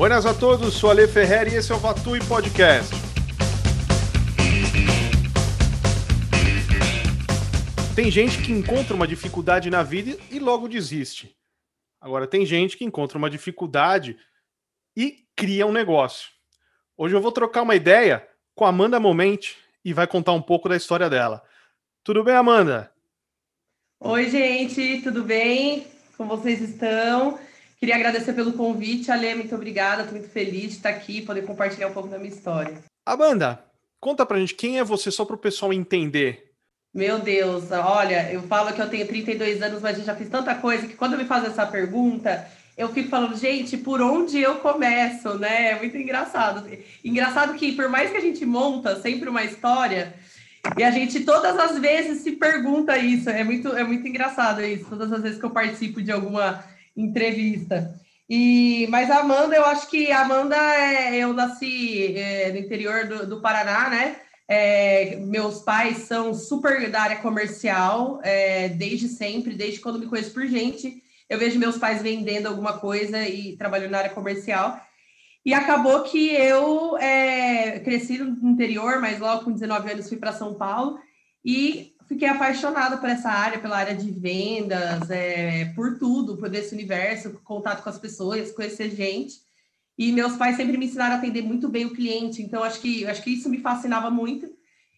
Buenas a todos, sou Ale Ferrer e esse é o Vatui Podcast. Tem gente que encontra uma dificuldade na vida e logo desiste. Agora, tem gente que encontra uma dificuldade e cria um negócio. Hoje eu vou trocar uma ideia com a Amanda Momente e vai contar um pouco da história dela. Tudo bem, Amanda? Oi, gente, tudo bem? Como vocês estão? Queria agradecer pelo convite, Ale, muito obrigada, estou muito feliz de estar aqui e poder compartilhar um pouco da minha história. Amanda, conta pra gente quem é você, só para o pessoal entender. Meu Deus, olha, eu falo que eu tenho 32 anos, mas eu já fiz tanta coisa que quando me fazem essa pergunta, eu fico falando, gente, por onde eu começo, né? É muito engraçado. Engraçado que, por mais que a gente monta sempre uma história, e a gente todas as vezes se pergunta isso. É muito, é muito engraçado isso, todas as vezes que eu participo de alguma entrevista. E, mas a Amanda, eu acho que a Amanda, é, eu nasci é, no interior do, do Paraná, né? É, meus pais são super da área comercial, é, desde sempre, desde quando me conheço por gente. Eu vejo meus pais vendendo alguma coisa e trabalhando na área comercial. E acabou que eu é, cresci no interior, mas logo com 19 anos fui para São Paulo e fiquei apaixonada por essa área, pela área de vendas, é, por tudo, por esse universo, contato com as pessoas, conhecer gente. E meus pais sempre me ensinaram a atender muito bem o cliente, então acho que acho que isso me fascinava muito.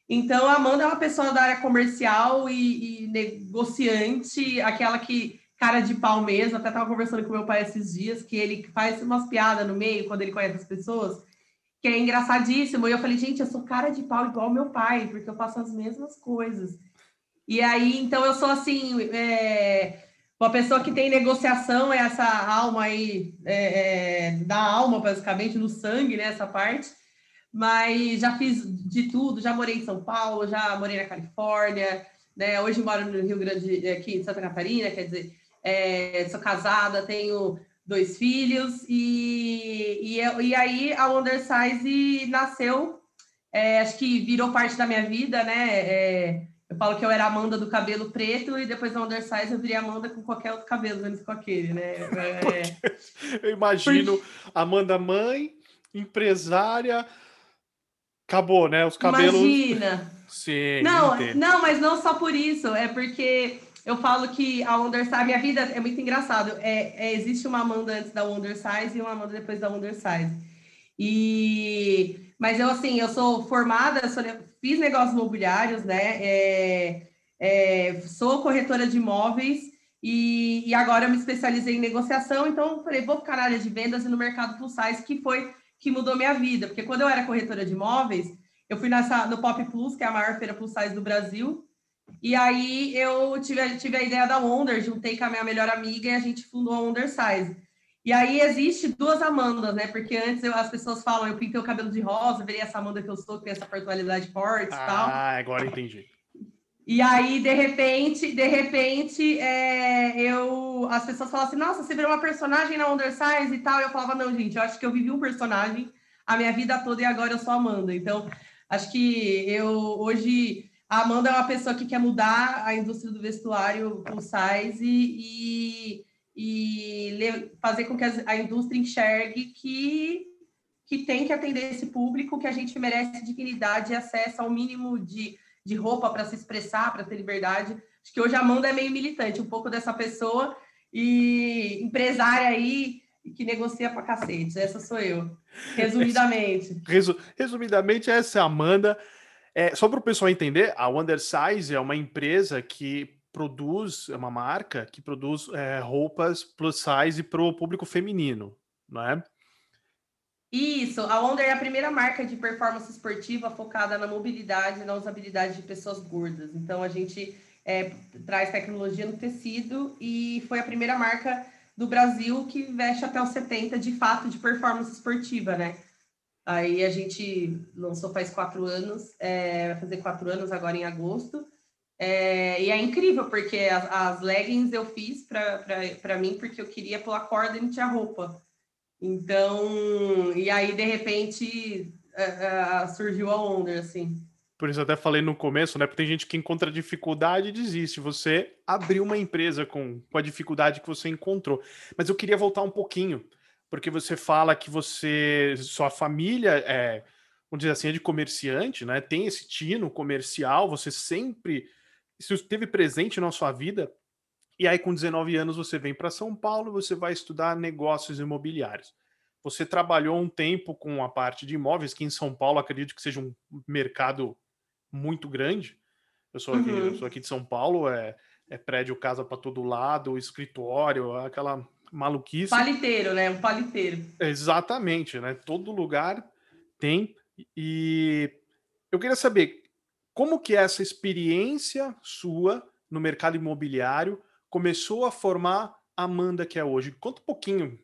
Então a Amanda é uma pessoa da área comercial e, e negociante, aquela que cara de pau mesmo. Até estava conversando com meu pai esses dias, que ele faz umas piadas no meio quando ele conhece as pessoas, que é engraçadíssimo. E eu falei, gente, eu sou cara de pau igual meu pai, porque eu faço as mesmas coisas. E aí, então, eu sou assim, é, uma pessoa que tem negociação, é essa alma aí, é, é, da alma, basicamente, no sangue, né, essa parte. Mas já fiz de tudo, já morei em São Paulo, já morei na Califórnia, né? Hoje moro no Rio Grande, aqui em Santa Catarina, quer dizer, é, sou casada, tenho dois filhos, e, e, e aí a Undersize nasceu, é, acho que virou parte da minha vida, né? Eu falo que eu era Amanda do cabelo preto e depois na Undersize eu virei Amanda com qualquer outro cabelo, menos com aquele, né? É... eu imagino Amanda mãe, empresária, acabou, né? Os cabelos. Imagina. Sim. Não, não, mas não só por isso, é porque eu falo que a Undersize, minha vida é muito engraçado. É, é, existe uma Amanda antes da Undersize e uma Amanda depois da Undersize. E mas eu assim, eu sou formada, sou, fiz negócios imobiliários, né? É, é, sou corretora de imóveis e, e, agora eu me especializei em negociação, então falei, vou ficar na área de vendas e no mercado plus size, que foi que mudou minha vida, porque quando eu era corretora de imóveis, eu fui nessa, no Pop Plus, que é a maior feira plus size do Brasil, e aí eu tive, tive a ideia da Wonder, juntei com a minha melhor amiga e a gente fundou a Wonder Size. E aí existe duas Amandas, né? Porque antes eu, as pessoas falam, eu pintei o cabelo de rosa, virei essa Amanda que eu sou, que tem essa personalidade forte e ah, tal. Ah, agora entendi. E aí, de repente, de repente, é, eu, as pessoas falavam assim, nossa, você virou uma personagem na Undersize e tal. E eu falava, não, gente, eu acho que eu vivi um personagem a minha vida toda e agora eu sou Amanda. Então, acho que eu hoje a Amanda é uma pessoa que quer mudar a indústria do vestuário plus size e, e, e fazer com que a indústria enxergue que, que tem que atender esse público, que a gente merece dignidade e acesso ao mínimo de, de roupa para se expressar, para ter liberdade. Acho que hoje a Amanda é meio militante, um pouco dessa pessoa e empresária aí que negocia pra cacete. Essa sou eu, resumidamente. Resumidamente, essa é a Amanda. É, só para o pessoal entender, a Undersize é uma empresa que produz, é uma marca que produz é, roupas plus size para o público feminino, não é? Isso, a Wonder é a primeira marca de performance esportiva focada na mobilidade e na usabilidade de pessoas gordas. Então a gente é, traz tecnologia no tecido e foi a primeira marca do Brasil que veste até os 70 de fato de performance esportiva, né? Aí a gente lançou faz quatro anos, é, vai fazer quatro anos agora em agosto. É, e é incrível, porque as, as leggings eu fiz para mim porque eu queria pular corda e não tinha roupa. Então, e aí de repente a, a, surgiu a onda, assim. Por isso até falei no começo, né? Porque tem gente que encontra dificuldade e desiste. Você abriu uma empresa com, com a dificuldade que você encontrou. Mas eu queria voltar um pouquinho porque você fala que você, sua família é, vamos dizer assim, é de comerciante, né? Tem esse tino comercial, você sempre isso esteve presente na sua vida. E aí, com 19 anos, você vem para São Paulo, você vai estudar negócios imobiliários. Você trabalhou um tempo com a parte de imóveis, que em São Paulo acredito que seja um mercado muito grande. Eu sou aqui, uhum. eu sou aqui de São Paulo, é, é prédio, casa para todo lado, escritório, aquela maluquice. Paliteiro, né? Um paliteiro. Exatamente, né? Todo lugar tem. E eu queria saber como que essa experiência sua no mercado imobiliário começou a formar a Amanda que é hoje. Conta um pouquinho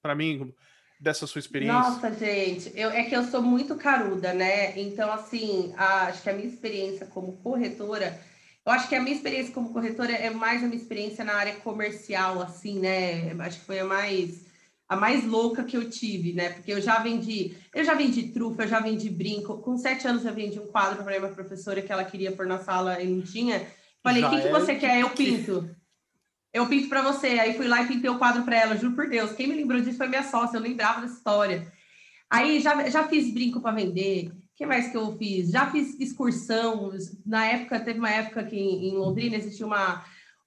para mim dessa sua experiência? Nossa, gente, eu, é que eu sou muito caruda, né? Então, assim, a, acho que a minha experiência como corretora, eu acho que a minha experiência como corretora é mais a minha experiência na área comercial, assim, né? Acho que foi a mais a mais louca que eu tive, né? Porque eu já vendi, eu já vendi trufa, eu já vendi brinco. Com sete anos eu vendi um quadro para uma professora que ela queria pôr na sala e não tinha. Falei, o que, que você quer? Eu pinto eu pinto para você. Aí fui lá e pintei o quadro para ela, juro por Deus. Quem me lembrou disso foi minha sócia, eu lembrava dessa história. Aí já, já fiz brinco para vender. O que mais que eu fiz? Já fiz excursão. Na época, teve uma época que em, Londrina existia uma,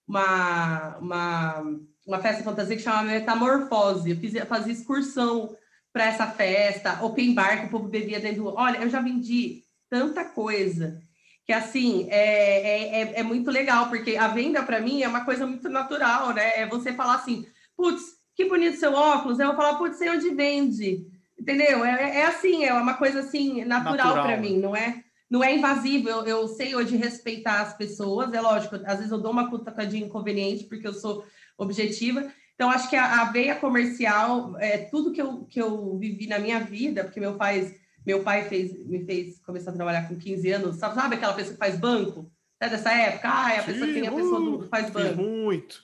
uma, uma, uma festa fantasia que chamava Metamorfose. Eu fiz, fazia excursão para essa festa, open bar, que o povo bebia dentro do. Olha, eu já vendi tanta coisa que assim é, é, é, é muito legal, porque a venda para mim é uma coisa muito natural, né? É você falar assim, putz, que bonito seu óculos, eu vou falar, putz, sei onde vende, entendeu? É, é assim, é uma coisa assim natural, natural. para mim, não é? Não é invasivo, eu, eu sei hoje respeitar as pessoas, é lógico, às vezes eu dou uma cutucadinha inconveniente porque eu sou objetiva, então, acho que a, a veia comercial, é tudo que eu, que eu vivi na minha vida, porque meu pai meu pai fez, me fez começar a trabalhar com 15 anos. Sabe, sabe aquela pessoa que faz banco? É dessa época? Ah, é a pessoa Sim, que tem a pessoa do, faz banco. Muito.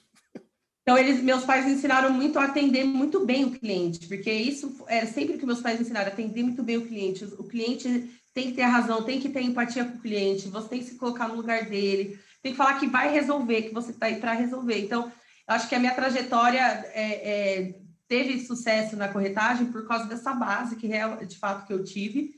Então, eles, meus pais me ensinaram muito a atender muito bem o cliente, porque isso é sempre que meus pais ensinaram, atender muito bem o cliente. O cliente tem que ter a razão, tem que ter empatia com o cliente, você tem que se colocar no lugar dele, tem que falar que vai resolver, que você está aí para resolver. Então, acho que a minha trajetória é, é, teve sucesso na corretagem por causa dessa base que de fato que eu tive.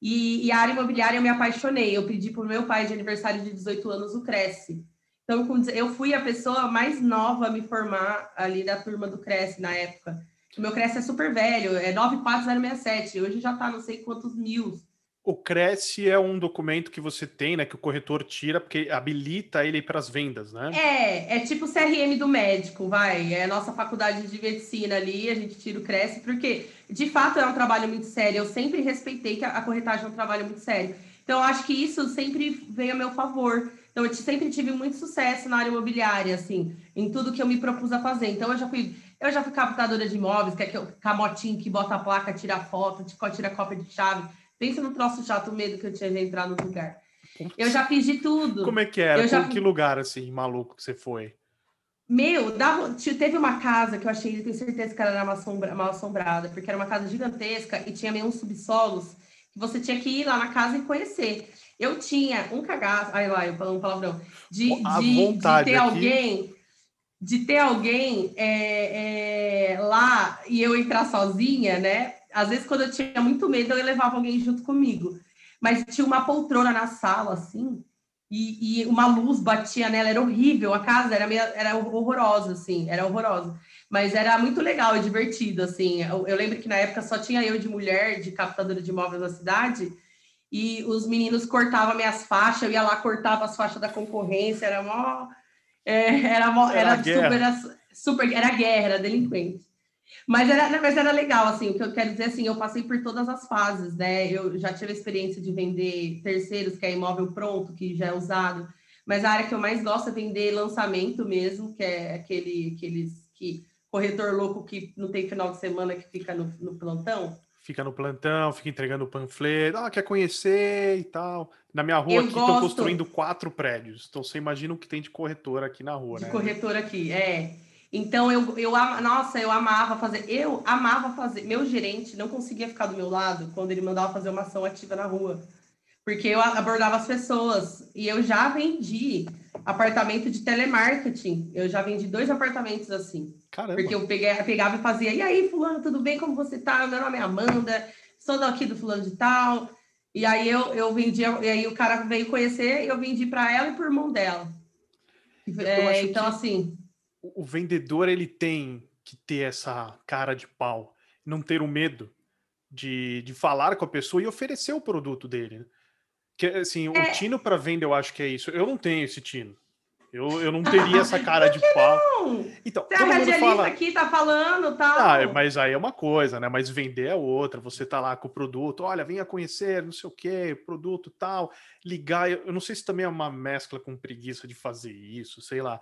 E, e a área imobiliária eu me apaixonei. Eu pedi para o meu pai de aniversário de 18 anos o Cresce. Então, eu fui a pessoa mais nova a me formar ali da turma do Cresce na época. O meu Cresce é super velho, é 94067. Hoje já está não sei quantos mil. O Cresce é um documento que você tem, né? Que o corretor tira, porque habilita ele para as vendas, né? É, é tipo o CRM do médico, vai. É a nossa faculdade de medicina ali, a gente tira o Cresce, porque de fato é um trabalho muito sério. Eu sempre respeitei que a corretagem é um trabalho muito sério. Então, eu acho que isso sempre veio a meu favor. Então, eu sempre tive muito sucesso na área imobiliária, assim, em tudo que eu me propus a fazer. Então, eu já fui, eu já fui captadora de imóveis, que é aquele camotinho que bota a placa, tira foto, tira cópia de chave Pensa no troço chato, o medo que eu tinha de entrar no lugar. Eu já fiz de tudo. Como é que era? Eu já... Que lugar, assim, maluco que você foi? Meu, dava, teve uma casa que eu achei, tenho certeza que era mal, assombra, mal assombrada, porque era uma casa gigantesca e tinha meio uns subsolos que você tinha que ir lá na casa e conhecer. Eu tinha um cagaço, aí lá, eu falando um palavrão, de, de, de ter aqui. alguém, de ter alguém é, é, lá e eu entrar sozinha, né? Às vezes, quando eu tinha muito medo, eu levava alguém junto comigo. Mas tinha uma poltrona na sala, assim, e, e uma luz batia nela, era horrível. A casa era, meio, era horrorosa, assim, era horrorosa. Mas era muito legal e divertido, assim. Eu, eu lembro que na época só tinha eu de mulher, de captadora de imóveis na cidade, e os meninos cortavam minhas faixas, eu ia lá, cortava as faixas da concorrência, era mó. É, era, mó, era, era super, era super. Era guerra, era delinquente. Mas era, mas era legal, assim, o que eu quero dizer, assim, eu passei por todas as fases, né? Eu já tive a experiência de vender terceiros, que é imóvel pronto, que já é usado, mas a área que eu mais gosto é vender lançamento mesmo, que é aquele, aqueles que corretor louco que não tem final de semana que fica no, no plantão. Fica no plantão, fica entregando panfleto, ah, quer conhecer e tal. Na minha rua eu aqui estão construindo quatro prédios. Então você imagina o que tem de corretor aqui na rua, de né? De corretor aqui, é. Então eu, eu nossa, eu amava fazer, eu amava fazer. Meu gerente não conseguia ficar do meu lado quando ele mandava fazer uma ação ativa na rua. porque eu abordava as pessoas e eu já vendi apartamento de telemarketing. Eu já vendi dois apartamentos assim. Caramba. Porque eu peguei, pegava e fazia, e aí, fulano, tudo bem? Como você tá? Meu nome é Amanda, sou daqui do fulano de tal. E aí eu, eu vendi, e aí o cara veio conhecer, eu vendi para ela e por mão dela. É, então, assim. O vendedor ele tem que ter essa cara de pau, não ter o medo de, de falar com a pessoa e oferecer o produto dele. Né? Que, assim, o é... tino para venda eu acho que é isso. Eu não tenho esse tino. Eu, eu não teria essa cara de pau. Não? Então, Você todo a mundo fala aqui tá falando, tal. Ah, mas aí é uma coisa, né? Mas vender é outra. Você tá lá com o produto, olha, venha conhecer, não sei o quê, produto tal, ligar. Eu não sei se também é uma mescla com preguiça de fazer isso, sei lá.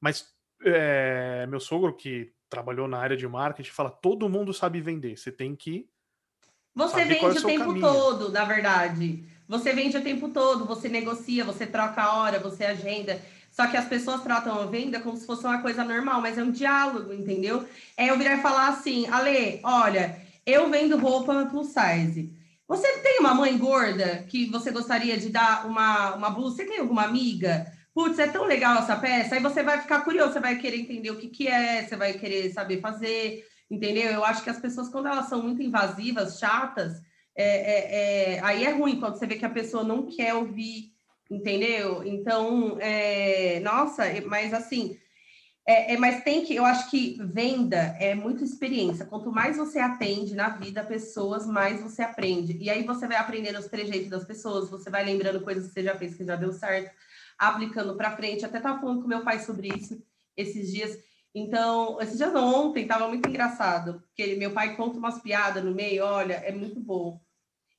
Mas é, meu sogro que trabalhou na área de marketing fala: todo mundo sabe vender. Você tem que. Você vende é o, o tempo caminho. todo, na verdade. Você vende o tempo todo, você negocia, você troca a hora, você agenda. Só que as pessoas tratam a venda como se fosse uma coisa normal, mas é um diálogo, entendeu? É eu virar e falar assim, Ale, olha, eu vendo roupa plus size. Você tem uma mãe gorda que você gostaria de dar uma, uma blusa? Você tem alguma amiga? Putz, é tão legal essa peça. Aí você vai ficar curioso, você vai querer entender o que, que é, você vai querer saber fazer, entendeu? Eu acho que as pessoas, quando elas são muito invasivas, chatas, é, é, é, aí é ruim quando você vê que a pessoa não quer ouvir, entendeu? Então, é, nossa, mas assim, é, é, mas tem que, eu acho que venda é muita experiência. Quanto mais você atende na vida pessoas, mais você aprende. E aí você vai aprendendo os trejeitos das pessoas, você vai lembrando coisas que você já fez que já deu certo, aplicando para frente. Até estava falando com meu pai sobre isso esses dias. Então, esses dias ontem, estava muito engraçado, porque meu pai conta umas piadas no meio, olha, é muito bom.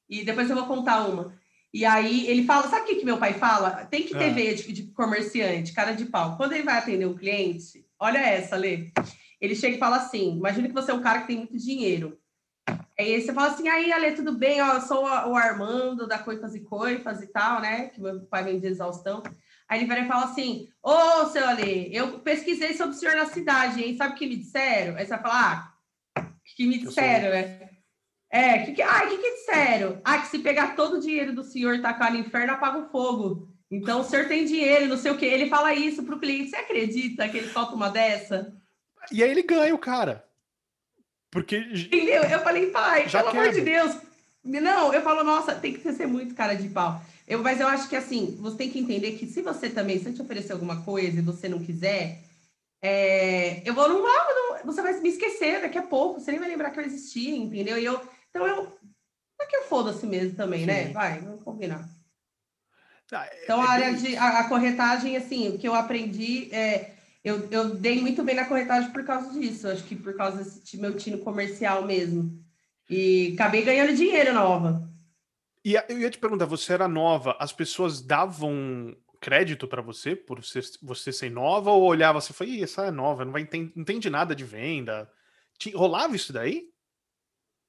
E depois eu vou contar uma. E aí ele fala, sabe o que, que meu pai fala? Tem que ter é. veia de, de, comerciante, cara de pau. Quando ele vai atender um cliente, olha essa, Lê. Ele chega e fala assim: imagina que você é um cara que tem muito dinheiro. Aí você fala assim, aí, Ale, tudo bem? Ó, eu sou o Armando da Coifas e Coifas e tal, né? Que meu pai vem de exaustão. Aí ele vai e fala assim: Ô, oh, seu Ale, eu pesquisei sobre o senhor na cidade, hein? Sabe o que me disseram? Aí você vai falar: Ah, o que me disseram, né? É, que que, ai, que que disseram? Ah, que se pegar todo o dinheiro do senhor e tacar no inferno, apaga o fogo. Então, o senhor tem dinheiro, não sei o quê. Ele fala isso para o cliente. Você acredita que ele solta uma dessa? E aí ele ganha o cara. Porque. Entendeu? Eu falei, pai, pelo quebra. amor de Deus. Não, eu falo, nossa, tem que ser muito cara de pau. Eu, mas eu acho que assim, você tem que entender que se você também, se eu te oferecer alguma coisa e você não quiser, é, eu vou, não, não, você vai me esquecer daqui a pouco, você nem vai lembrar que eu existia, entendeu? E eu, então eu. É que eu foda-se mesmo também, né? Sim. né? Vai, vamos combinar. Ah, é, então, a é área de. A, a, corretagem, assim, o que eu aprendi é. Eu, eu dei muito bem na corretagem por causa disso, acho que por causa desse meu tino comercial mesmo. E acabei ganhando dinheiro nova. E eu ia te perguntar, você era nova, as pessoas davam crédito para você por você, você ser nova ou olhava e falava, essa é nova, não vai entende, entende nada de venda? Rolava isso daí?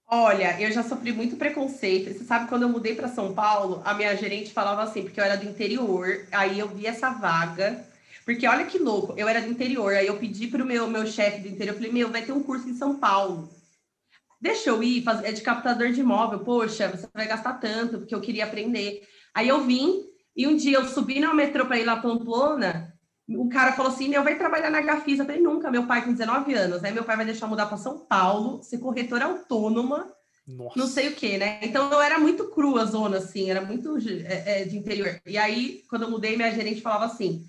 Olha, eu já sofri muito preconceito. Você sabe, quando eu mudei para São Paulo, a minha gerente falava assim, porque eu era do interior, aí eu vi essa vaga. Porque olha que louco, eu era do interior, aí eu pedi para o meu, meu chefe do interior, eu falei, meu, vai ter um curso em São Paulo. Deixa eu ir, é de captador de imóvel, poxa, você vai gastar tanto, porque eu queria aprender. Aí eu vim, e um dia eu subi no metrô para ir lá Pamplona, o cara falou assim: eu vai trabalhar na Gafisa. Eu falei, nunca, meu pai com 19 anos. Aí meu pai vai deixar mudar para São Paulo, ser corretora autônoma, Nossa. não sei o quê, né? Então eu era muito crua a zona, assim, era muito é, é, de interior. E aí, quando eu mudei, minha gerente falava assim.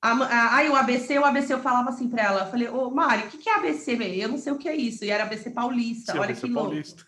Aí o ABC, o ABC eu falava assim para ela, eu falei, ô Mari, o que, que é ABC? Eu não sei o que é isso. E era ABC Paulista, Sim, olha ABC que louco. Paulista.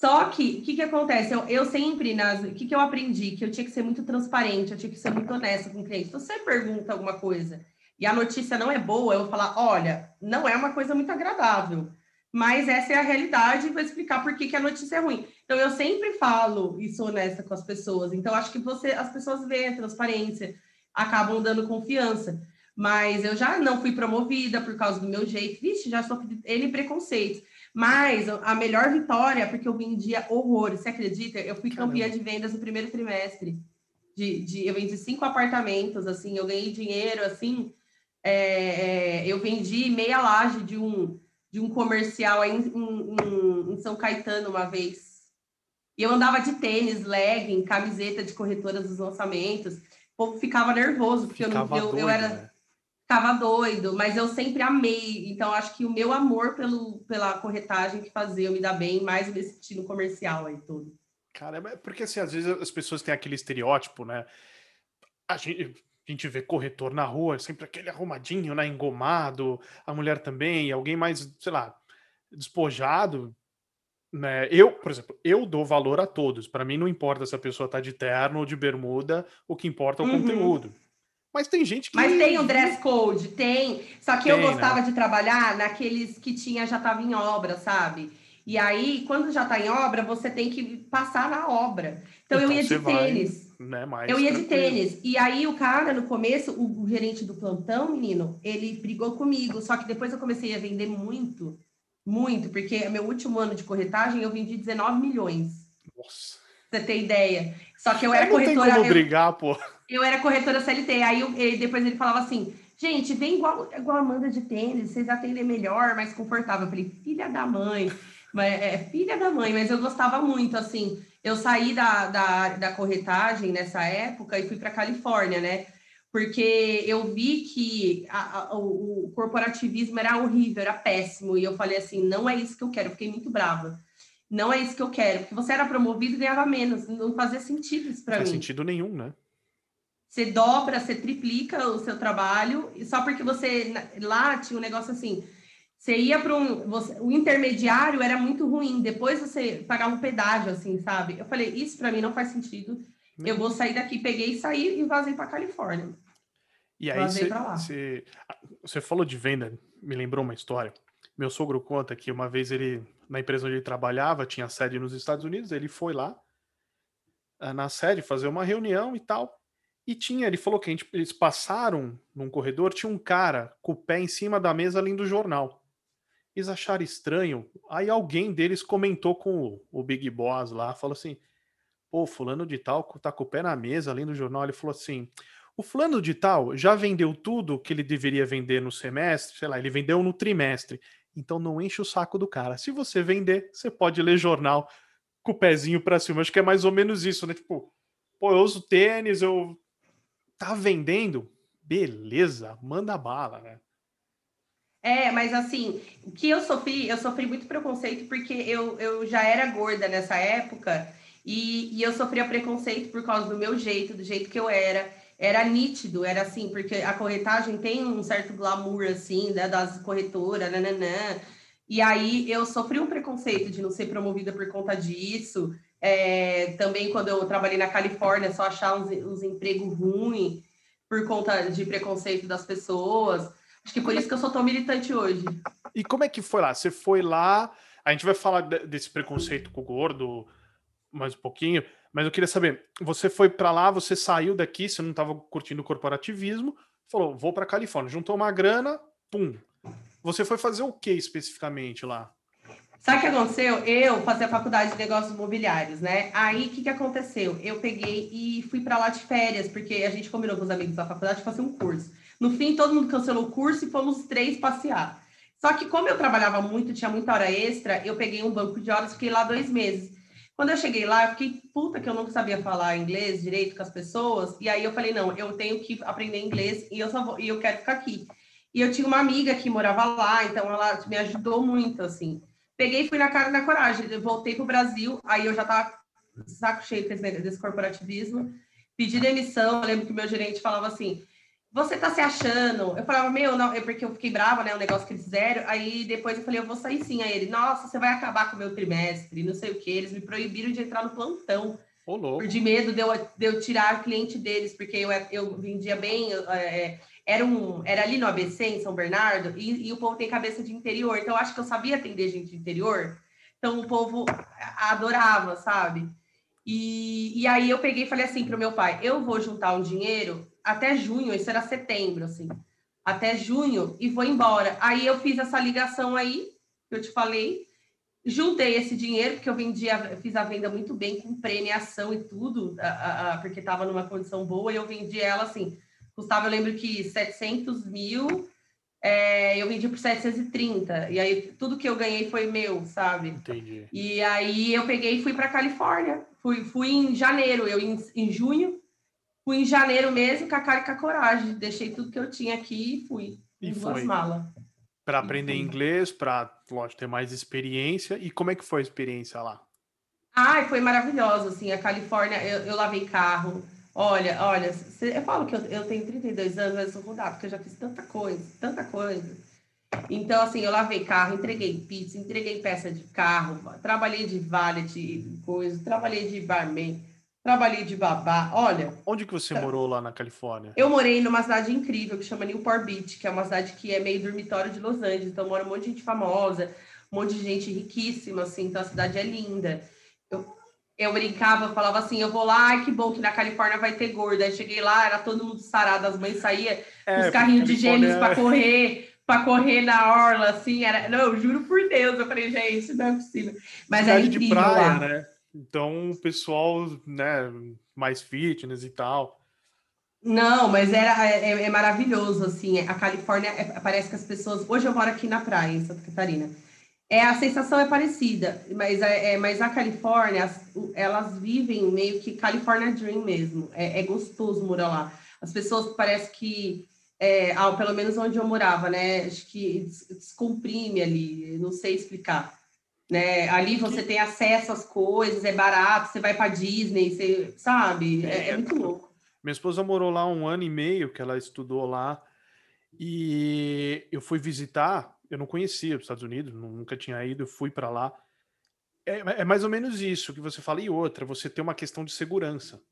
Só que, o que, que acontece? Eu, eu sempre, nas, o que, que eu aprendi? Que eu tinha que ser muito transparente, eu tinha que ser muito honesta com o cliente. Se você pergunta alguma coisa e a notícia não é boa, eu vou falar, olha, não é uma coisa muito agradável, mas essa é a realidade e vou explicar por que, que a notícia é ruim. Então, eu sempre falo isso honesta com as pessoas. Então, acho que você, as pessoas veem a transparência, acabam dando confiança. Mas eu já não fui promovida por causa do meu jeito. Vixe, já sofri N preconceitos. Mas a melhor vitória, porque eu vendia horrores, você acredita? Eu fui Caramba. campeã de vendas no primeiro trimestre. De, de, eu vendi cinco apartamentos, assim, eu ganhei dinheiro, assim. É, é, eu vendi meia laje de um, de um comercial em, em, em São Caetano uma vez. E eu andava de tênis, legging, camiseta de corretoras dos lançamentos. O povo ficava nervoso, porque ficava eu, não, eu, doido, eu era. Né? Ficava doido, mas eu sempre amei. Então, acho que o meu amor pelo, pela corretagem que fazia eu me dar bem, mais nesse estilo comercial aí tudo. Cara, é porque assim, às vezes as pessoas têm aquele estereótipo, né? A gente, a gente vê corretor na rua, sempre aquele arrumadinho, né? Engomado, a mulher também, alguém mais, sei lá, despojado. Né? Eu, por exemplo, eu dou valor a todos. Para mim não importa se a pessoa tá de terno ou de bermuda, o que importa é o uhum. conteúdo. Mas tem gente que. Mas tem o dress code, tem. Só que tem, eu né? gostava né? de trabalhar naqueles que tinha, já tava em obra, sabe? E aí, quando já tá em obra, você tem que passar na obra. Então, então eu ia de tênis. Vai né, mais eu ia tranquilo. de tênis. E aí o cara, no começo, o, o, gerente do plantão, menino, ele brigou comigo. Só que depois eu comecei a vender muito, muito, porque meu último ano de corretagem eu vendi 19 milhões. Nossa. Você tem ideia? Só que eu era eu corretora. Tem eu, brigar, pô. Eu era corretora CLT. Aí eu, depois ele falava assim: gente, vem igual, igual a Amanda de tênis, vocês atendem melhor, mais confortável. Eu falei, filha da mãe. Mas, é, filha da mãe, mas eu gostava muito, assim. Eu saí da, da, da corretagem nessa época e fui para Califórnia, né? Porque eu vi que a, a, o, corporativismo era horrível, era péssimo. E eu falei assim: não é isso que eu quero. Eu fiquei muito brava. Não é isso que eu quero. Porque você era promovido e ganhava menos. Não fazia sentido isso para mim. Não faz sentido nenhum, né? Você dobra, você triplica o seu trabalho, e só porque você lá tinha um negócio assim você ia para um. Você, o intermediário era muito ruim. Depois você pagava um pedágio, assim, sabe? Eu falei, isso para mim não faz sentido. Eu vou sair daqui, peguei e saí e vazei para Califórnia. E aí você, você falou de venda, me lembrou uma história. Meu sogro conta que uma vez ele, na empresa onde ele trabalhava, tinha sede nos Estados Unidos, ele foi lá eh, na sede fazer uma reunião e tal. E tinha, ele falou que gente, eles passaram num corredor, tinha um cara com o pé em cima da mesa lendo o jornal eles acharam estranho. Aí alguém deles comentou com o, o Big Boss lá, falou assim: pô, fulano de tal tá com o pé na mesa, além do jornal, ele falou assim: o fulano de tal já vendeu tudo que ele deveria vender no semestre, sei lá, ele vendeu no trimestre. Então não enche o saco do cara. Se você vender, você pode ler jornal com o pezinho para cima. Acho que é mais ou menos isso, né? Tipo, pô, eu uso tênis, eu tá vendendo, beleza, manda bala, né? É, mas assim, o que eu sofri, eu sofri muito preconceito porque eu, eu já era gorda nessa época e, e eu sofria preconceito por causa do meu jeito, do jeito que eu era. Era nítido, era assim, porque a corretagem tem um certo glamour, assim, né, das corretoras, nananã. E aí eu sofri um preconceito de não ser promovida por conta disso. É, também quando eu trabalhei na Califórnia, só achar uns, uns empregos ruins por conta de preconceito das pessoas. Acho que por isso que eu sou tão militante hoje. E como é que foi lá? Você foi lá, a gente vai falar desse preconceito com o gordo mais um pouquinho, mas eu queria saber, você foi para lá, você saiu daqui, você não estava curtindo o corporativismo, falou, vou para Califórnia, juntou uma grana, pum. Você foi fazer o que especificamente lá? Sabe o que aconteceu? Eu fazia faculdade de negócios imobiliários, né? Aí o que, que aconteceu? Eu peguei e fui para lá de férias, porque a gente combinou com os amigos da faculdade fazer um curso. No fim, todo mundo cancelou o curso e fomos três passear. Só que como eu trabalhava muito, tinha muita hora extra, eu peguei um banco de horas, fiquei lá dois meses. Quando eu cheguei lá, eu fiquei puta que eu nunca sabia falar inglês direito com as pessoas. E aí eu falei, não, eu tenho que aprender inglês e eu só vou, e eu quero ficar aqui. E eu tinha uma amiga que morava lá, então ela me ajudou muito, assim. Peguei e fui na cara da coragem. Eu voltei pro Brasil, aí eu já tava saco cheio desse corporativismo. Pedi demissão, eu lembro que o meu gerente falava assim, você tá se achando? Eu falava, meu, não, é porque eu fiquei brava, né? O negócio que eles fizeram. Aí depois eu falei, eu vou sair sim. Aí ele, nossa, você vai acabar com o meu trimestre, não sei o que. Eles me proibiram de entrar no plantão. Oh, por de medo de eu, de eu tirar cliente deles, porque eu, eu vendia bem. É, era, um, era ali no ABC, em São Bernardo, e, e o povo tem cabeça de interior. Então, eu acho que eu sabia atender gente de interior. Então, o povo adorava, sabe? E, e aí eu peguei e falei assim para o meu pai: eu vou juntar um dinheiro até junho, isso era setembro, assim, até junho e vou embora. Aí eu fiz essa ligação aí, que eu te falei, juntei esse dinheiro, porque eu vendia, fiz a venda muito bem, com premiação e tudo, a, a, porque estava numa condição boa, e eu vendi ela assim, custava, eu lembro que 700 mil, é, eu vendi por 730. E aí tudo que eu ganhei foi meu, sabe? Entendi. E aí eu peguei e fui para Califórnia. Fui, fui em janeiro, eu em, em junho. Fui em janeiro mesmo, com a cara e com a coragem. Deixei tudo que eu tinha aqui e fui. E foi. Para aprender inglês, para, lógico, ter mais experiência. E como é que foi a experiência lá? Ai, foi maravilhoso, assim, a Califórnia, eu, eu lavei carro. Olha, olha, cê- eu falo que eu, eu tenho 32 anos, mas eu sou rodada, porque eu já fiz tanta coisa, tanta coisa. Então, assim, eu lavei carro, entreguei pizza, entreguei peça de carro, trabalhei de valet, coisa, trabalhei de barman, trabalhei de babá. Olha, Onde que você Tá. morou lá na Califórnia? eu morei numa cidade incrível que chama Newport Beach, que é uma cidade que é meio dormitório de Los Angeles. Então mora um monte de gente famosa, um monte de gente riquíssima, assim. Então a cidade é linda. Eu, eu brincava, falava assim, eu vou lá, ai que bom que na Califórnia vai ter gorda. Aí cheguei lá, era todo mundo sarado, as mães saíam É, os carrinhos de gêmeos para correr, para correr na orla, assim. Era... Não, eu juro por Deus, eu falei, gente, não é possível. Mas é cidade de incrível praia, lá. né? Então, o pessoal, né, mais fitness e tal. Não, mas era, é, é maravilhoso, assim, a Califórnia, é- parece que as pessoas, hoje eu moro aqui na praia, em Santa Catarina, é, a sensação é parecida, mas, é, é- mas a Califórnia, as- elas vivem meio que California Dream mesmo, é, é gostoso morar lá, as pessoas parece que, é, ah, pelo menos onde eu morava, né, acho que des- descomprime ali, não sei explicar, né, ali você tem acesso às coisas, é barato, você vai para Disney, você, sabe, é, é muito louco. Minha esposa morou lá um ano e meio, que ela estudou lá, e eu fui visitar, eu não conhecia os Estados Unidos, nu- nunca tinha ido, eu fui para lá. É, é mais ou menos isso que você fala, e outra, você tem uma questão de segurança.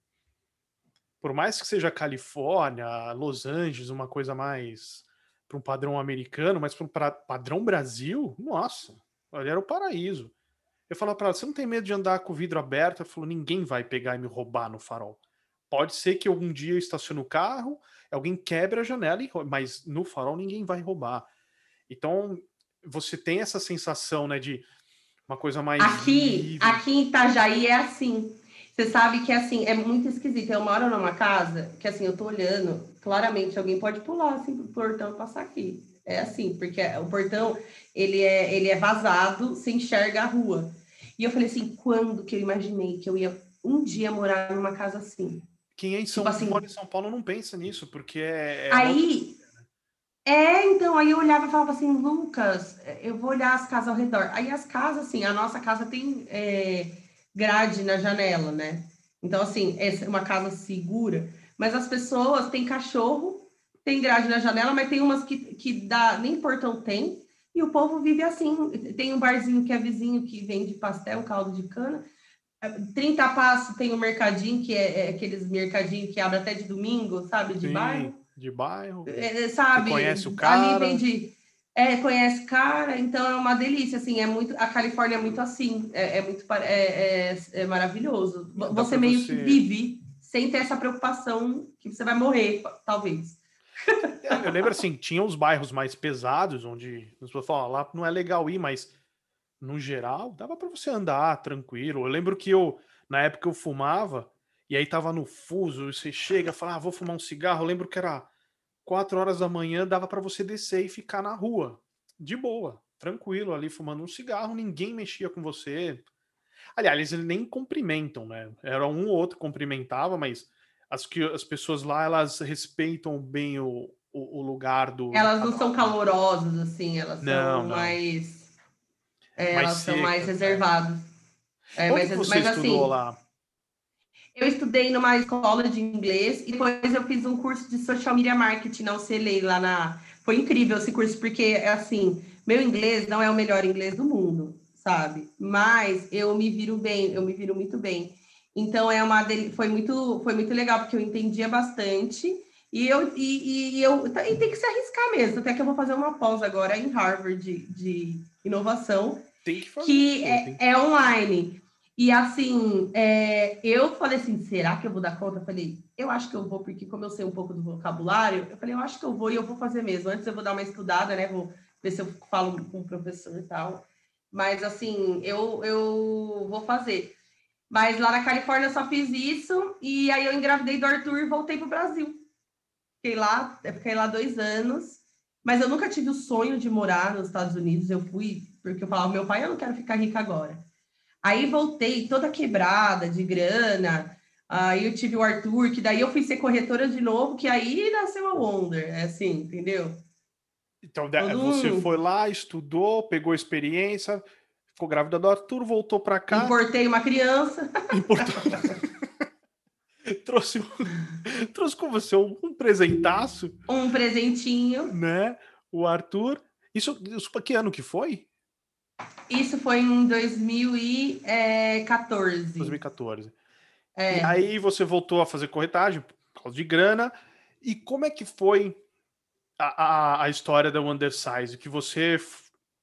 Por mais que seja Califórnia, Los Angeles, uma coisa mais para um padrão americano, mas para um padrão Brasil, nossa, olha, era o paraíso. Eu falava para ela, você não tem medo de andar com o vidro aberto? Ela falou, ninguém vai pegar e me roubar no farol. Pode ser que algum dia eu estacione o carro, alguém quebre a janela, e, mas no farol ninguém vai roubar. Então, você tem essa sensação, né, de uma coisa mais Aqui, livre. aqui em Itajaí é assim. Você sabe que assim, é muito esquisito. Eu moro numa casa que assim, eu tô olhando, claramente alguém pode pular assim pro portão e passar aqui. É assim, porque o portão, ele é, ele é vazado, você enxerga a rua. E eu falei assim, quando que eu imaginei que eu ia um dia morar numa casa assim? Quem é em São tipo assim- Paulo, em São Paulo não pensa nisso, porque é, é Aí, é, então, aí eu olhava e falava assim, Lucas, eu vou olhar as casas ao redor. Aí as casas, assim, a nossa casa tem é, grade na janela, né? Então, assim, é uma casa segura. Mas as pessoas têm cachorro, tem grade na janela, mas tem umas que, que dá, nem portão tem. E o povo vive assim. Tem um barzinho que é vizinho que vende pastel, caldo de cana. 30 passos tem o mercadinho, que é, é aqueles mercadinhos que abre até de domingo, sabe? De Sim, bairro. de bairro. É, sabe? conhece o Ali cara. vende. É, conhece cara, então é uma delícia, assim, é muito, a Califórnia é muito assim, é, é muito, é, é, é maravilhoso. Você meio você- que vive sem ter essa preocupação que você vai morrer, talvez. Eu lembro assim, tinha os bairros mais pesados, onde as pessoas falam, "Ah, lá não é legal ir, mas no geral dava para você andar tranquilo. Eu lembro que eu, na época eu fumava, e aí tava no fuso, você chega fala, ah, vou fumar um cigarro. Eu lembro que era quatro horas da manhã, dava para você descer e ficar na rua, de boa, tranquilo, ali fumando um cigarro, ninguém mexia com você. Aliás, eles nem cumprimentam, né? Era um ou outro cumprimentava, mas as, que, as pessoas lá, elas respeitam bem o, o, o lugar do. Elas não são calorosas, assim, elas Não, são não. mais. é, Mais elas são mais secas, reservadas. É, Onde mas, você mas estudou assim, lá? eu estudei numa escola de inglês e depois eu fiz um curso de social media marketing na UCLA lá na. Foi incrível esse curso, porque assim, meu inglês não é o melhor inglês do mundo, sabe? Mas eu me viro bem, eu me viro muito bem. Então é uma foi muito foi muito legal porque eu entendia bastante e eu e, e eu e tem que se arriscar mesmo, até que eu vou fazer uma pós agora em Harvard de, de inovação Tem que fazer. que é, é online. E assim, é, eu falei assim, será que eu vou dar conta? Eu falei, eu acho que eu vou, porque como eu sei um pouco do vocabulário, eu falei, eu acho que eu vou e eu vou fazer mesmo. Antes eu vou dar uma estudada, né? Vou ver se eu falo com o professor e tal. Mas assim, eu, eu vou fazer. Mas lá na Califórnia eu só fiz isso, e aí eu engravidei do Arthur e voltei para o Brasil. Fiquei lá, fiquei lá dois anos, mas eu nunca tive o sonho de morar nos Estados Unidos. Eu fui porque eu falava, meu pai, eu não quero ficar rica agora. Aí voltei toda quebrada de grana. Aí eu tive o Arthur, que daí eu fui ser corretora de novo, que aí nasceu a Wonder, é assim, entendeu? Então você foi lá, estudou, pegou experiência, ficou grávida do Arthur, voltou para cá. Importei uma criança. Importou. trouxe, trouxe com você um presentaço. Um presentinho. Né? O Arthur. Isso, isso que ano que foi? Isso foi em 2014. 2014. É. E aí você voltou a fazer corretagem por causa de grana. E como é que foi a, a, a história da Undersize? Que você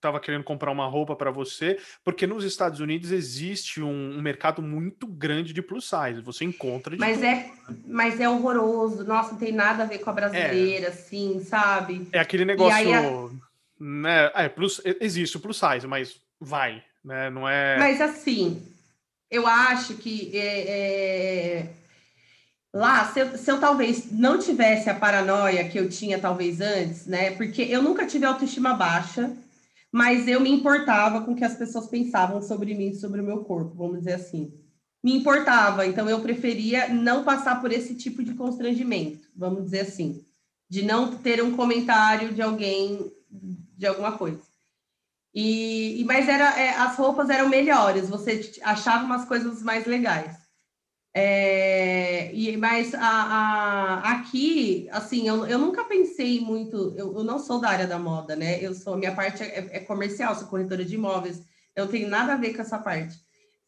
estava querendo comprar uma roupa para você, porque nos Estados Unidos existe um, um, mercado muito grande de plus size. Você encontra. mas tudo. é, mas é horroroso. Nossa, não tem nada a ver com a brasileira, é. assim, sabe? É aquele negócio. A... Né? É, plus, existe o plus size, mas vai, né? Não é. Mas assim, eu acho que é, é... lá, se eu, se eu, talvez não tivesse a paranoia que eu tinha talvez antes, né? Porque eu nunca tive autoestima baixa mas eu me importava com o que as pessoas pensavam sobre mim, sobre o meu corpo, vamos dizer assim. Me importava, então eu preferia não passar por esse tipo de constrangimento, vamos dizer assim, de não ter um comentário de alguém de alguma coisa. E, mas era, é, as roupas eram melhores, você achava umas coisas mais legais. É, e, mas a, a, aqui, assim, eu, eu nunca pensei muito, eu, eu, não sou da área da moda, né? Eu sou, minha parte é, é, comercial, sou corretora de imóveis, eu tenho nada a ver com essa parte.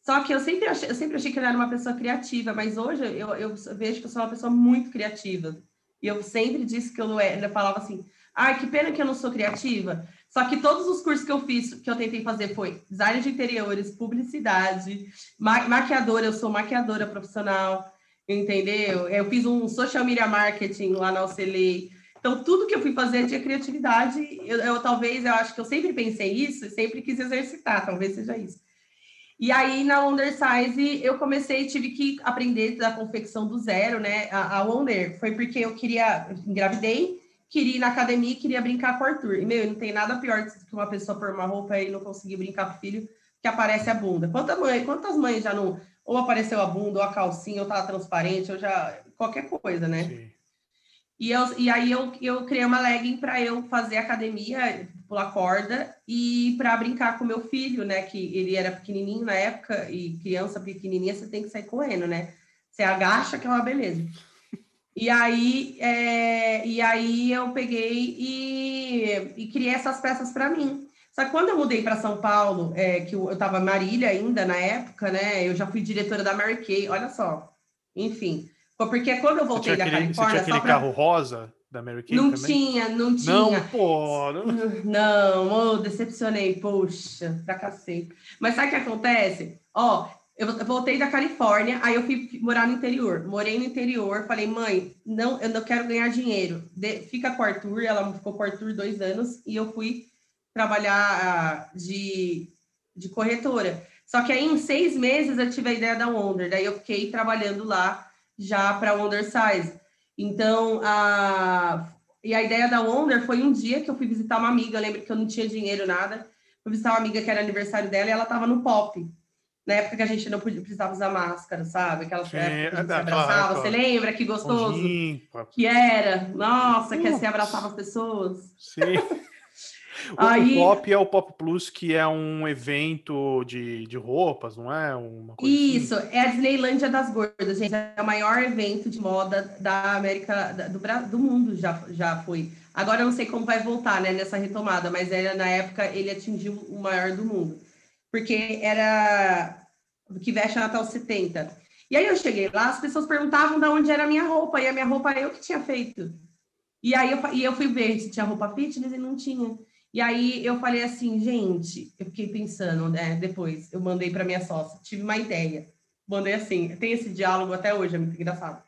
Só que eu sempre achei, eu sempre achei que eu era uma pessoa criativa, mas hoje eu, eu vejo que eu sou uma pessoa muito criativa. E eu sempre disse que eu não era, eu falava assim, ai, que pena que eu não sou criativa, só que todos os cursos que eu fiz, que eu tentei fazer foi design de interiores, publicidade, ma maquiadora, eu sou maquiadora profissional, entendeu? Eu fiz um social media marketing lá na UCLA. Então, tudo que eu fui fazer tinha criatividade. Eu, eu talvez, eu acho que eu sempre pensei isso e sempre quis exercitar, talvez seja isso. E aí, na Undersize, eu comecei, tive que aprender da confecção do zero, né? A, a Wonder foi porque eu queria, engravidei, queria ir na academia e queria brincar com o Arthur. E, meu, não tem nada pior do que uma pessoa pôr uma roupa e não conseguir brincar com o filho, que aparece a bunda. Quanta mãe, quantas mães já não... Ou apareceu a bunda, ou a calcinha, ou tava transparente, ou já... Qualquer coisa, né? Sim. E, eu, e aí eu, eu criei uma legging para eu fazer academia, pular corda, e para brincar com meu filho, né? Que ele era pequenininho na época, e criança pequenininha, você tem que sair correndo, né? Você agacha, que é uma beleza. E aí, é, e aí eu peguei e, e criei essas peças para mim. Só que quando eu mudei para São Paulo, é, que eu estava Marília ainda na época, né? Eu já fui diretora da Mary Kay, olha só. Enfim, porque quando eu voltei da aquele, Califórnia. Você tinha aquele pra... carro rosa da Mary Kay? Não também? tinha, não tinha. Não, pô. Não, não oh, decepcionei, poxa, fracassei. Mas sabe o que acontece? Ó, eu voltei da Califórnia, aí eu fui morar no interior. Morei no interior, falei, mãe, não, eu não quero ganhar dinheiro. De, fica com o Arthur, ela ficou com o Arthur dois anos, e eu fui trabalhar de, de corretora. Só que aí, em seis meses, eu tive a ideia da Wonder, daí eu fiquei trabalhando lá já para Wonder Size. Então, a, e a ideia da Wonder foi um dia que eu fui visitar uma amiga, eu lembro que eu não tinha dinheiro, nada. Fui visitar uma amiga que era aniversário dela e ela estava no pop na época que a gente não podia, precisava usar máscara, sabe? Aquela Sim, época que a gente se abraçava. Você lembra que gostoso? Que era. Nossa, que você abraçava as pessoas. Sim. O Aí... Pop é o Pop Plus, que é um evento de, de roupas, não é? Uma assim? Isso, assim. é a Disneylândia das Gordas, gente. É o maior evento de moda da América, do, do mundo, já, já foi. Agora eu não sei como vai voltar, né, nessa retomada, mas era, na época ele atingiu o maior do mundo porque era que veste os 70. E aí eu cheguei lá, as pessoas perguntavam de onde era a minha roupa, e a minha roupa eu que tinha feito. E aí eu, e eu fui ver se tinha roupa fitness e não tinha. E aí eu falei assim, gente, eu fiquei pensando, né? Depois eu mandei para minha sócia, tive uma ideia. Mandei assim, tem esse diálogo até hoje, é muito engraçado.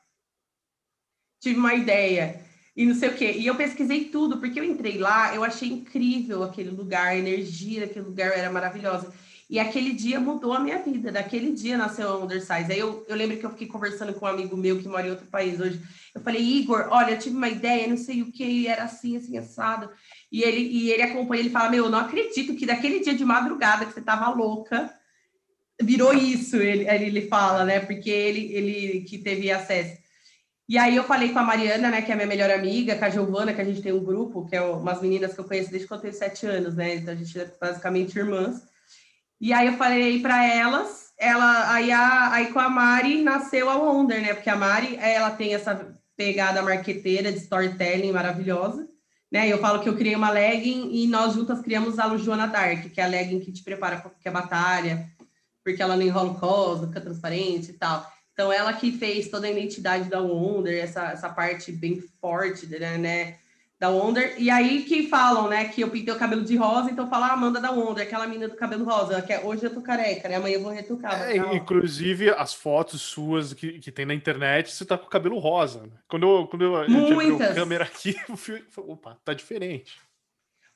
Tive uma ideia e não sei o quê. E eu pesquisei tudo, porque eu entrei lá, eu achei incrível aquele lugar, a energia daquele lugar era maravilhosa. E aquele dia mudou a minha vida. Daquele dia nasceu a Undersize. Aí eu, eu lembro que eu fiquei conversando com um amigo meu que mora em outro país hoje. Eu falei, Igor, olha, eu tive uma ideia, não sei o que, era assim, assim, assado. E ele, e ele acompanha, ele fala: Meu, eu não acredito que daquele dia de madrugada que você tava louca, virou isso, ele, ele fala, né? Porque ele, ele que teve acesso. E aí eu falei com a Mariana, né, que é minha melhor amiga, com a Giovana, que a gente tem um grupo, que é umas meninas que eu conheço desde que eu tenho sete anos, né? Então a gente é basicamente irmãs. E aí eu falei para elas, ela, aí, a, aí com a Mari nasceu a Wonder, né? Porque a Mari, ela tem essa pegada marqueteira de storytelling maravilhosa, né? Eu falo que eu criei uma legging e nós juntas criamos a Joana Dark, que é a legging que te prepara para qualquer batalha, porque ela não enrola o cos, fica transparente e tal. Então, ela que fez toda a identidade da Wonder, essa, essa parte bem forte, né, da Wonder. E aí que falam, né, que eu pintei o cabelo de rosa, então fala a ah, Amanda da Wonder, aquela menina do cabelo rosa, que é, hoje eu tô careca, né, amanhã eu vou retocar. É, inclusive, as fotos suas que, que tem na internet, você tá com o cabelo rosa. Né? Quando eu, quando eu, Muitas. a câmera aqui, eu fui, opa, tá diferente.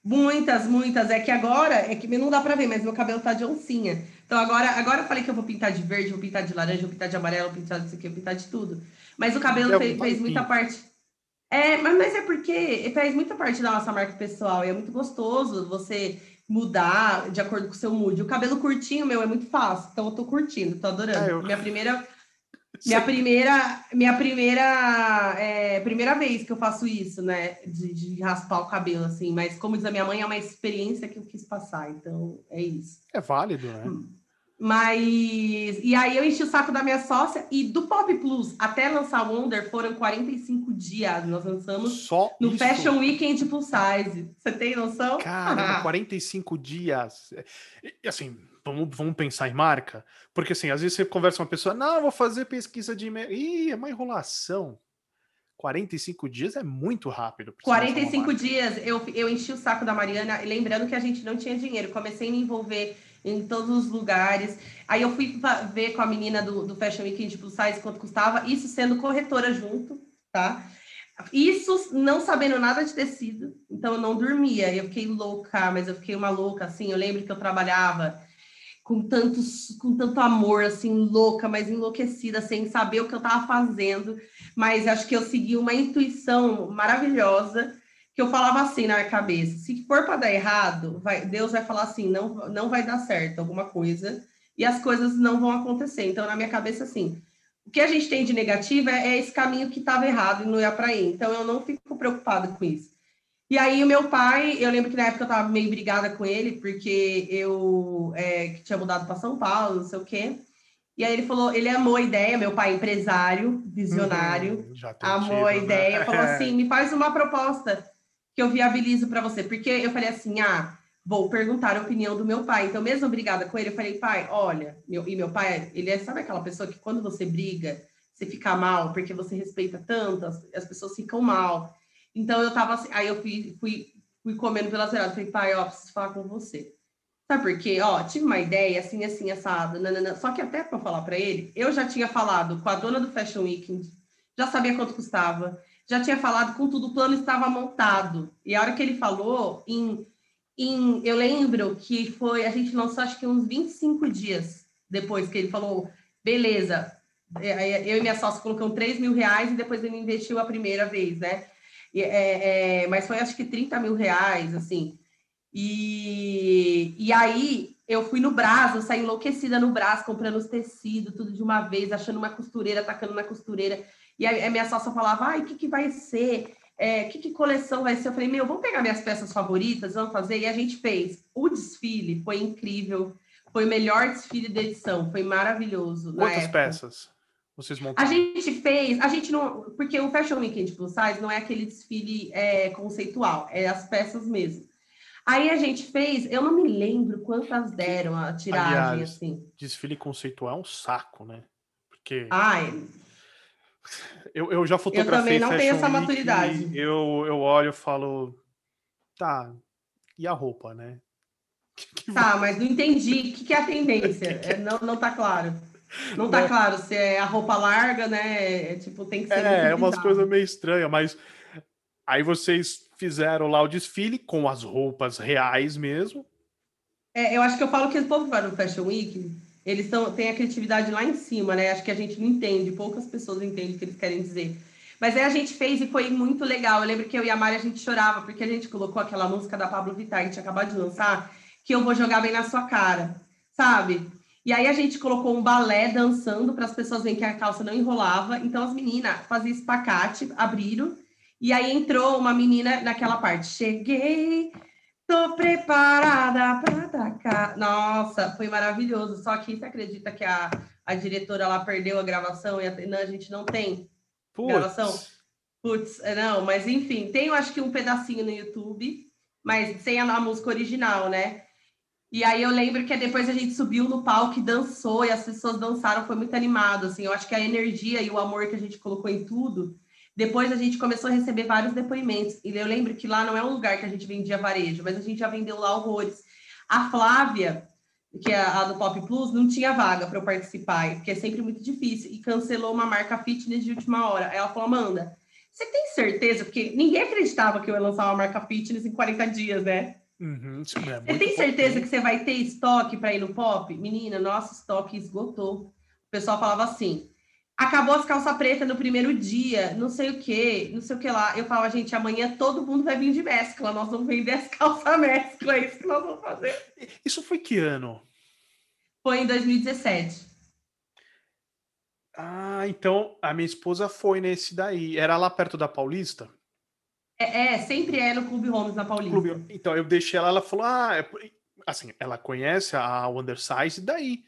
Muitas, muitas. É que agora, é que não dá para ver, mas meu cabelo tá de oncinha. Então agora, agora eu falei que eu vou pintar de verde, vou pintar de laranja, vou pintar de amarelo, vou pintar de aqui, vou pintar de tudo. Mas o cabelo é, fez, fez muita parte. É, mas, mas é porque faz muita parte da nossa marca pessoal e é muito gostoso você mudar de acordo com o seu mood. O cabelo curtinho, meu, é muito fácil. Então eu tô curtindo, tô adorando. É, eu... Minha primeira minha primeira, minha primeira, é, primeira vez que eu faço isso, né? De, de, raspar o cabelo, assim. Mas, como diz a minha mãe, é uma experiência que eu quis passar. Então, é isso. É válido, né? Mas. E aí eu enchi o saco da minha sócia. E do Pop Plus até lançar Wonder foram 45 dias. Nós lançamos Só no isso? Fashion Weekend Plus Size. Você tem noção? Cara, 45 dias. E, assim, vamos, vamos pensar em marca? Porque assim, às vezes você conversa com uma pessoa, não, vou fazer pesquisa de. Ih, é uma enrolação. 45 dias é muito rápido. 45 dias, eu, eu enchi o saco da Mariana, lembrando que a gente não tinha dinheiro. Comecei a me envolver em todos os lugares. Aí eu fui ver com a menina do, do Fashion Weekend Plus Size quanto custava, isso sendo corretora junto, tá? Isso não sabendo nada de tecido, então eu não dormia. Eu fiquei louca, mas eu fiquei uma louca, assim. Eu lembro que eu trabalhava com, tantos, com tanto amor, assim, louca, mas enlouquecida, sem saber o que eu estava fazendo. Mas acho que eu segui uma intuição maravilhosa que eu falava assim na minha cabeça: se for para dar errado, vai, Deus vai falar assim, não, não vai dar certo alguma coisa e as coisas não vão acontecer. Então, na minha cabeça, assim, o que a gente tem de negativo é, é esse caminho que estava errado e não ia para ir. Então, eu não fico preocupada com isso. E aí o meu pai, eu lembro que na época eu tava meio brigada com ele, porque eu é, tinha mudado para São Paulo, não sei o quê. E aí ele falou, ele amou a ideia, meu pai empresário, visionário, uhum, amou a né? ideia, né? falou assim, me faz uma proposta que eu viabilizo para você. Porque eu falei assim, ah, vou perguntar a opinião do meu pai. Então, mesmo brigada com ele, eu falei, pai, olha, meu, e meu pai, ele é, sabe aquela pessoa que quando você briga, você fica mal, porque você respeita tanto, as, as pessoas ficam mal. Então eu tava assim, aí eu fui, fui, fui comendo pela cerada, falei, pai, ó, preciso falar com você. Sabe por quê? Ó, tive uma ideia assim, assim, assado, nanana. só que até para falar para ele, eu já tinha falado com a dona do Fashion Weekend, já sabia quanto custava, já tinha falado com tudo, o plano estava montado. E a hora que ele falou, em, em, eu lembro que foi, a gente lançou acho que uns 25 dias depois que ele falou, beleza, é, é, eu e minha sócia colocamos 3 mil reais e depois ele investiu a primeira vez, né? É, é, mas foi acho que 30 mil reais, assim. E, e aí eu fui no Brás, eu saí enlouquecida no Brás, comprando os tecidos, tudo de uma vez, achando uma costureira, tacando na costureira. E aí a minha sócia falava, ai, o que, que vai ser? É, que, que coleção vai ser? Eu falei, meu, vamos pegar minhas peças favoritas, vamos fazer. E a gente fez. O desfile foi incrível. Foi o melhor desfile da edição, foi maravilhoso. Quantas peças? Vocês montaram? A gente fez, a gente não, porque o Fashion Weekend Plus Size não é aquele desfile é, conceitual, é as peças mesmo. Aí a gente fez, eu não me lembro quantas deram a tiragem, Aliás, assim. Desfile conceitual é um saco, né? Porque. Ai. Eu, eu já fotografei. Eu também não tenho essa maturidade. Eu, eu olho e falo, tá, e a roupa, né? tá, mas não entendi. O que, que é a tendência? É, não, não tá claro. Não tá claro se é a roupa larga, né? É, tipo, tem que ser. É, é umas coisas meio estranhas, mas aí vocês fizeram lá o desfile com as roupas reais mesmo. É, eu acho que eu falo que o povo vai no Fashion Week, eles têm a criatividade lá em cima, né? Acho que a gente não entende, poucas pessoas entendem o que eles querem dizer. Mas aí a gente fez e foi muito legal. Eu lembro que eu e a Mari a gente chorava, porque a gente colocou aquela música da Pablo Vittar, que a gente acabou de lançar, que eu vou jogar bem na sua cara, sabe? E aí a gente colocou um balé dançando para as pessoas verem que a calça não enrolava. Então as meninas faziam espacate, abriram, e aí entrou uma menina naquela parte. Cheguei, tô preparada para atacar. Nossa, foi maravilhoso. Só que você acredita que a, a diretora lá perdeu a gravação e a, não, a gente não tem Puts. gravação? Putz, é, não, mas enfim, tem eu acho que um pedacinho no YouTube, mas sem a, a música original, né? E aí eu lembro que depois a gente subiu no palco e dançou, e as pessoas dançaram, foi muito animado, assim, eu acho que a energia e o amor que a gente colocou em tudo, depois a gente começou a receber vários depoimentos, e eu lembro que lá não é um lugar que a gente vendia varejo, mas a gente já vendeu lá horrores. A Flávia, que é a do Pop Plus, não tinha vaga para eu participar, porque é sempre muito difícil, e cancelou uma marca fitness de última hora. Aí ela falou, Amanda, você tem certeza? Porque ninguém acreditava que eu ia lançar uma marca fitness em 40 dias, né? Uhum, é você tem certeza que você vai ter estoque para ir no pop? Menina, nosso estoque esgotou. O pessoal falava assim: acabou as calças pretas no primeiro dia, não sei o que, não sei o que lá. Eu falava, gente, amanhã todo mundo vai vir de mescla, nós vamos vender as calças mescla, é isso que nós vamos fazer. Isso foi que ano? Foi em 2017. Ah, então a minha esposa foi nesse daí. Era lá perto da Paulista? É, é, sempre é no Clube Holmes na Paulista. Clube, então, eu deixei ela, ela falou, ah, é, assim, ela conhece a Undersize daí.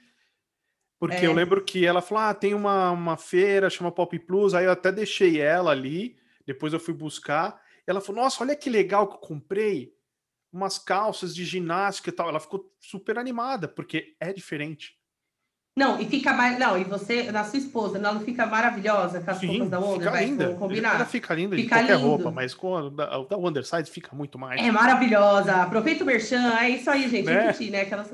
Porque é. eu lembro que ela falou, ah, tem uma, uma feira, chama Pop Plus, aí eu até deixei ela ali, depois eu fui buscar, ela falou, nossa, olha que legal que eu comprei, umas calças de ginástica e tal. Ela ficou super animada, porque é diferente. Não, e fica mais. Não, e você, na sua esposa, ela não fica maravilhosa com as Sim, roupas da Wonder? Fica linda. combinar. Ela fica linda fica de qualquer lindo. roupa, mas com a da, da Wondersize fica muito mais. É maravilhosa. Aproveita o merchan. É isso aí, gente. Né? Repetir, né? Aquela...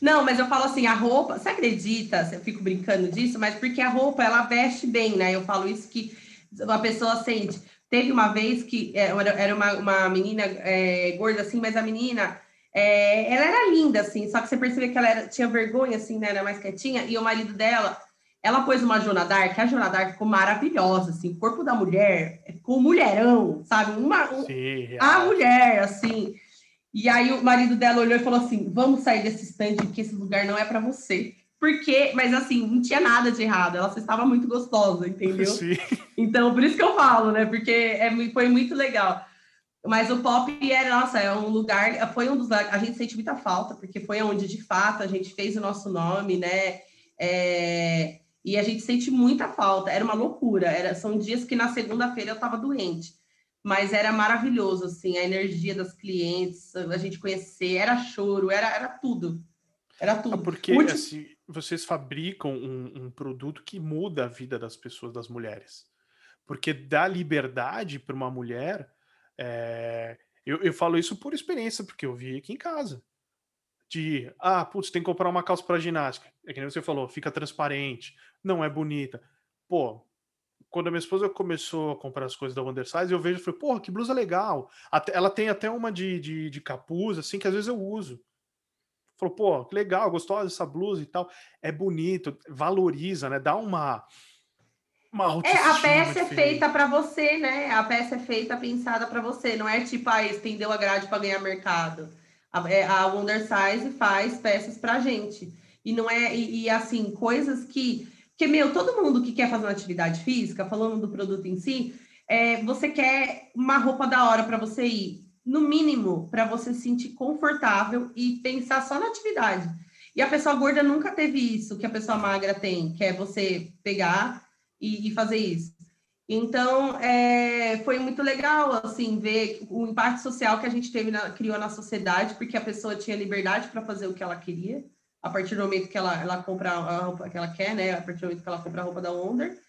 Não, mas eu falo assim, a roupa, você acredita? Eu fico brincando disso, mas porque a roupa ela veste bem, né? Eu falo isso que uma pessoa sente. Teve uma vez que é, era uma, uma menina é, gorda assim, mas a menina é, ela era linda, assim, só que você percebia que ela era, tinha vergonha, assim, né? Era mais quietinha, e o marido dela, ela pôs uma Joana Dark, a Joana Dark ficou maravilhosa, assim, o corpo da mulher ficou mulherão, sabe? Uma, um, Sim, a mulher, assim. E aí o marido dela olhou e falou assim: vamos sair desse stand, porque esse lugar não é para você. Porque, mas assim, não tinha nada de errado, ela estava muito gostosa, entendeu? Sim. Então, por isso que eu falo, né? Porque é, foi muito legal. Mas o pop era, nossa, é um lugar, foi um dos a gente sente muita falta, porque foi onde de fato a gente fez o nosso nome, né? É, e a gente sente muita falta, era uma loucura. Era, são dias que na segunda-feira eu estava doente, mas era maravilhoso, assim, a energia das clientes, a gente conhecer, era choro, era, era tudo. Era tudo. Ah, porque Último... assim, vocês fabricam um, um produto que muda a vida das pessoas, das mulheres. Porque dá liberdade para uma mulher é, eu, eu falo isso por experiência, porque eu vi aqui em casa. De, ah, putz, tem que comprar uma calça para ginástica. É que nem você falou, fica transparente, não é bonita. Pô, quando a minha esposa começou a comprar as coisas da Undersize, eu vejo e falei, porra, que blusa legal. Até, ela tem até uma de, de, de capuz, assim, que às vezes eu uso. Falou, pô, que legal, gostosa essa blusa e tal. É bonito, valoriza, né? Dá uma é, a peça é feita para você, né? A peça é feita pensada para você, não é tipo, ah, estendeu a grade para ganhar mercado. A, é, a Wonder Size faz peças pra gente. E não é, e, e, assim, coisas que. Porque, meu, todo mundo que quer fazer uma atividade física, falando do produto em si, é, você quer uma roupa da hora para você ir. No mínimo, para você se sentir confortável e pensar só na atividade. E a pessoa gorda nunca teve isso que a pessoa magra tem, que é você pegar e, e fazer isso. Então, é, foi muito legal, assim, ver o impacto social que a gente teve na, criou na sociedade, porque a pessoa tinha liberdade para fazer o que ela queria, a partir do momento que ela, ela compra a roupa que ela quer, né? A partir do momento que ela compra a roupa da Wonder.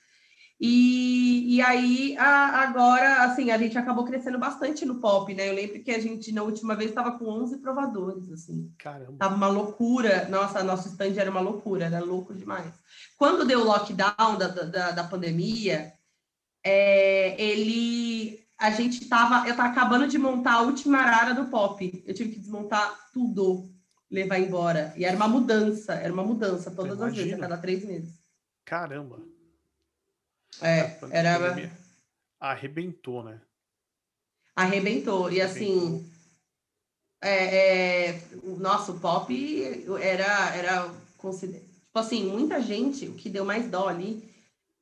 E, e aí, a, agora, assim, a gente acabou crescendo bastante no pop, né? Eu lembro que a gente, na última vez, estava com 11 provadores, assim. Caramba. Tava uma loucura. Nossa, nosso stand era uma loucura, era louco demais. Quando deu o lockdown da, da, da pandemia, é, ele... A gente tava... Eu tava acabando de montar a última arara do pop. Eu tive que desmontar tudo, levar embora. E era uma mudança, era uma mudança todas as vezes, a cada três meses. Caramba. É, era. arrebentou, né? Arrebentou. E assim, é, é, o nosso pop era, era considerado. Tipo assim, muita gente, o que deu mais dó ali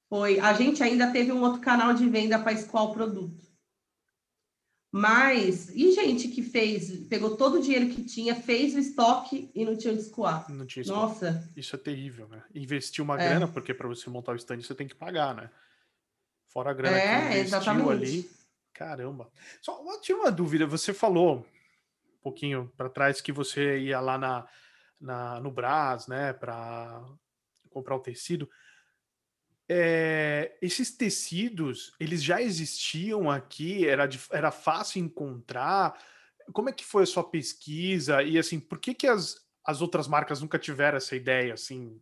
foi. A gente ainda teve um outro canal de venda para escoar o produto. Mas, e gente que fez, pegou todo o dinheiro que tinha, fez o estoque e não tinha onde escoar. Não tinha estoque. Nossa. Isso é terrível, né? Investir uma é. grana, porque para você montar o stand você tem que pagar, né? Fora a grana é, que investiu exatamente. ali. Caramba. Só tinha uma dúvida, você falou um pouquinho para trás que você ia lá na, na no Brás, né, para comprar o tecido. É, esses tecidos, eles já existiam aqui? Era, era fácil encontrar? Como é que foi a sua pesquisa? E assim, por que, que as, as outras marcas nunca tiveram essa ideia assim?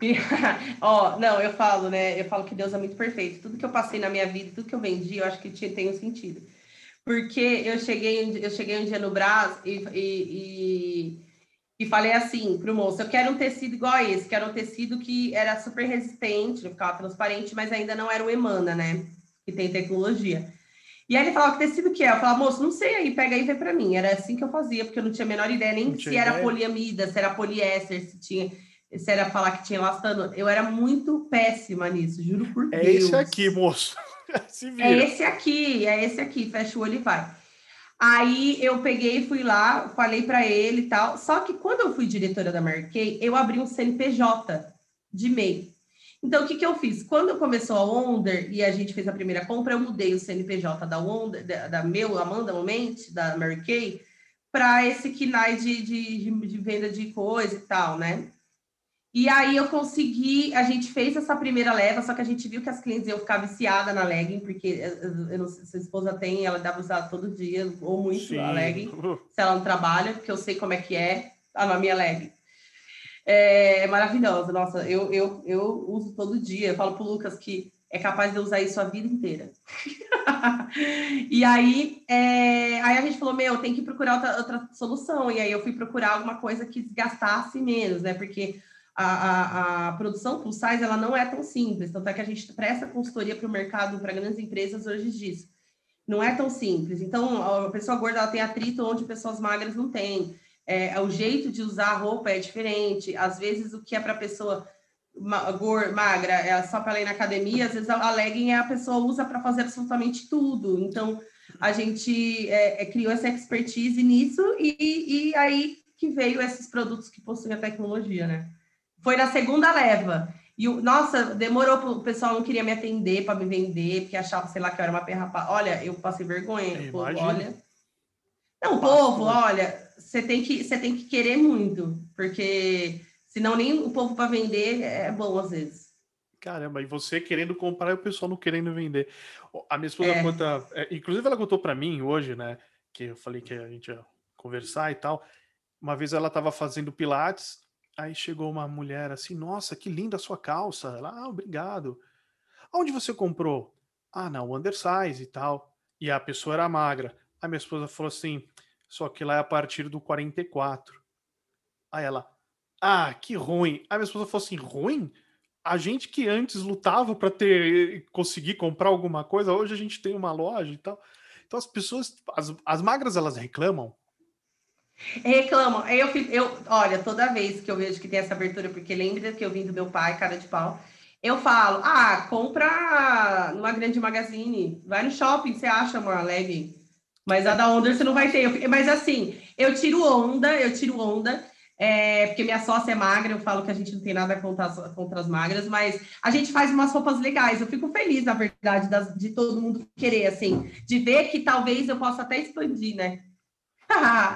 Ó, oh, não, eu falo, né? Eu falo que Deus é muito perfeito. Tudo que eu passei na minha vida, tudo que eu vendi, eu acho que tinha, tem um sentido. Porque eu cheguei, eu cheguei um dia no Brás e, e, e e falei assim para o moço: eu quero um tecido igual a esse, quero um tecido que era super resistente, não ficava transparente, mas ainda não era o Emana, né? Que tem tecnologia. E aí ele falava: que tecido que é? Eu falava: moço, não sei aí, pega aí e vê para mim. Era assim que eu fazia, porque eu não tinha a menor ideia nem se era poliamida, se era poliéster, se tinha. Se era falar que tinha elastano, eu era muito péssima nisso, juro por é Deus. É esse aqui, moço. é esse aqui, é esse aqui, fecha o olho e vai. Aí eu peguei, fui lá, falei para ele e tal. Só que quando eu fui diretora da Marquei, eu abri um CNPJ de MEI. Então, o que, que eu fiz? Quando começou a Wonder e a gente fez a primeira compra, eu mudei o CNPJ da Wonder, da, da meu, Amanda Moment, da Mary Kay, para esse KINAI de, de, de, venda de coisa e tal, né? E aí eu consegui, a gente fez essa primeira leva, só que a gente viu que as clientes iam ficar viciadas na legging, porque eh, eh, eu não sei, se a esposa tem, ela dá para usar todo dia, ou muito Sim. a legging, se ela não trabalha, porque eu sei como é que é a minha legging. É maravilhosa, nossa, eu, eu, eu uso todo dia, eu falo pro Lucas que é capaz de usar isso a vida inteira. e aí, é, aí a gente falou, meu, tem que procurar outra, outra solução, e aí eu fui procurar alguma coisa que desgastasse menos, né, porque a, a, produção plus size ela não é tão simples, tanto é que a gente presta consultoria para o mercado, para grandes empresas hoje disso. Não é tão simples. Então, a pessoa gorda ela tem atrito onde pessoas magras não têm. É, o jeito de usar a roupa é diferente. Às vezes, o que é para pessoa magra é só para ela ir na academia, às vezes a legging é a pessoa usa para fazer absolutamente tudo. Então, a gente é, é, criou essa expertise nisso e, e aí que veio esses produtos que possuem a tecnologia, né? Foi na segunda leva. E, nossa, demorou, o pessoal não queria me atender para me vender, porque achava, sei lá, que eu era uma perrapa. Olha, eu passei vergonha. Povo, olha. Não, povo, olha, você tem, que, você tem que querer muito, porque senão nem o povo para vender é bom às vezes. Caramba, e você querendo comprar e o pessoal não querendo vender. A minha esposa é. conta, é, inclusive ela contou para mim hoje, né, que eu falei que a gente ia conversar e tal. Uma vez ela estava fazendo pilates, Aí chegou uma mulher assim, nossa, que linda a sua calça. Ela, ah, obrigado. Onde você comprou? Ah, na Undersize e tal. E a pessoa era magra. Aí minha esposa falou assim, só que lá é a partir do 44. Aí ela, ah, que ruim. Aí minha esposa falou assim, ruim? A gente que antes lutava para ter conseguir comprar alguma coisa, hoje a gente tem uma loja e tal. Então as pessoas, as, as magras elas reclamam, Reclamam. Eu, eu, olha, toda vez que eu vejo que tem essa abertura, porque lembra que eu vim do meu pai, cara de pau, eu falo, ah, compra numa grande magazine, vai no shopping, você acha uma legging. Mas a da Onder você não vai ter. Eu, mas assim, eu tiro onda, eu tiro onda, é, porque minha sócia é magra, eu falo que a gente não tem nada contra as, contra as magras, mas a gente faz umas roupas legais. Eu fico feliz, na verdade, das, de todo mundo querer, assim, de ver que talvez eu possa até expandir, né?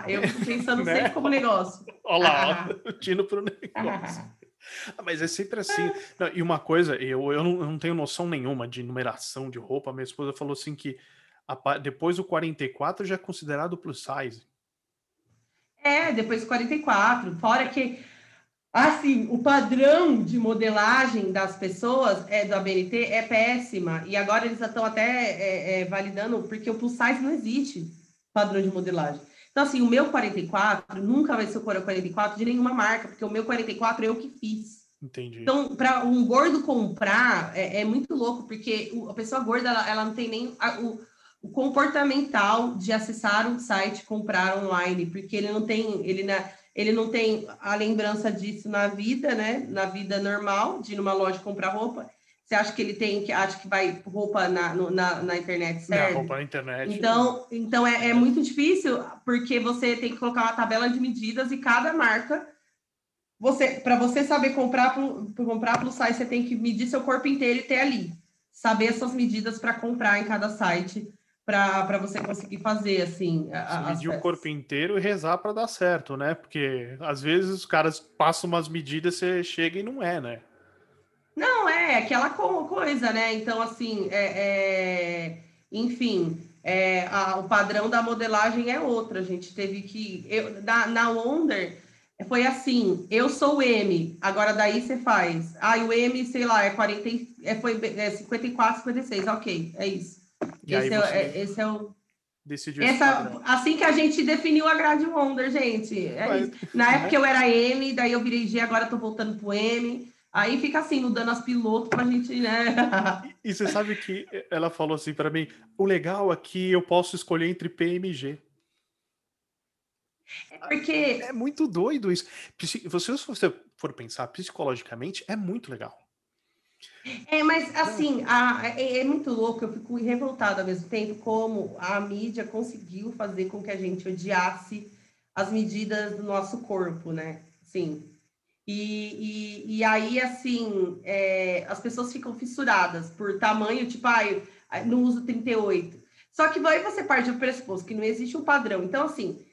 Eu fico pensando né? sempre como negócio. Olha lá, tino para o negócio. Ah, mas é sempre assim. Não, e uma coisa, eu, eu, não, eu não tenho noção nenhuma de numeração de roupa. Minha esposa falou assim que a, depois do 44 já é considerado plus size. É, depois do 44. Fora que, assim, o padrão de modelagem das pessoas é do ABNT é péssima. E agora eles estão até é, é, validando, porque o plus size não existe padrão de modelagem. Então, assim, o meu 44 nunca vai ser o 44 de nenhuma marca, porque o meu 44 eu que fiz. Entendi. Então, para um gordo comprar, é, é, muito louco, porque a pessoa gorda, ela, ela não tem nem a, o, o, comportamental de acessar um site, comprar online, porque ele não tem, ele, na, ele não tem a lembrança disso na vida, né? Na vida normal, de ir numa loja comprar roupa. Você acha que ele tem, que acha que vai roupa na, na, na internet, certo? roupa na internet. Então, então é, é muito difícil, porque você tem que colocar uma tabela de medidas e cada marca você, para você saber comprar para comprar pelo site, você tem que medir seu corpo inteiro e ter ali. Saber suas medidas para comprar em cada site, para você conseguir fazer, assim. A, medir o corpo inteiro e rezar para dar certo, né? Porque às vezes os caras passam umas medidas, você chega e não é, né? Não, é aquela coisa, né? Então, assim, é, é... enfim, é, a, o padrão da modelagem é outro. A gente teve que. Eu, na, na Wonder foi assim, eu sou o M, agora daí você faz. Ah, o M, sei lá, é 40, é, foi, é 54, 56, ok, é isso. Esse é, é, esse é, o. Decidiu Essa, assim que a gente definiu a grade Wonder, gente. É Na época eu era M, daí eu virei G, agora tô voltando pro M. Aí fica assim, mudando as pilotos pra gente, né? e, e você sabe que ela falou assim para mim: o legal aqui eu posso escolher entre P e G. É porque. É muito doido isso. Você, se você for pensar psicologicamente, é muito legal. É, mas assim, a, é, é, muito louco, eu fico revoltada ao mesmo tempo como a mídia conseguiu fazer com que a gente odiasse as medidas do nosso corpo, né? Sim. E, e, e aí, assim, é, as pessoas ficam fissuradas por tamanho, tipo, ah, não uso 38. Só que aí você parte do pressuposto que não existe um padrão. Então, assim,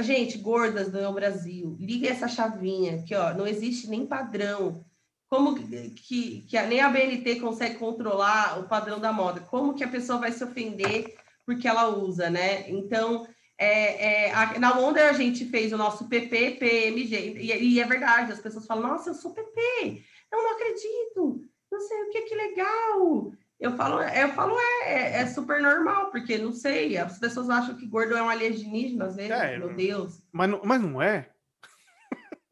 Gente, gordas do Brasil, liga essa chavinha que ó, não existe nem padrão. Como que, que, nem a BNT consegue controlar o padrão da moda? Como que a pessoa vai se ofender porque ela usa, né? Então, é, é, a, na Wonder a gente fez o nosso PP, PMG, e, e, é verdade, as pessoas falam, nossa, eu sou PP, eu não acredito, não sei o que, que legal. Eu falo, eu falo é, é, é, super normal, porque não sei, as pessoas acham que gordo é um alienígena, às vezes, é, meu Deus. Mas, não, mas não é?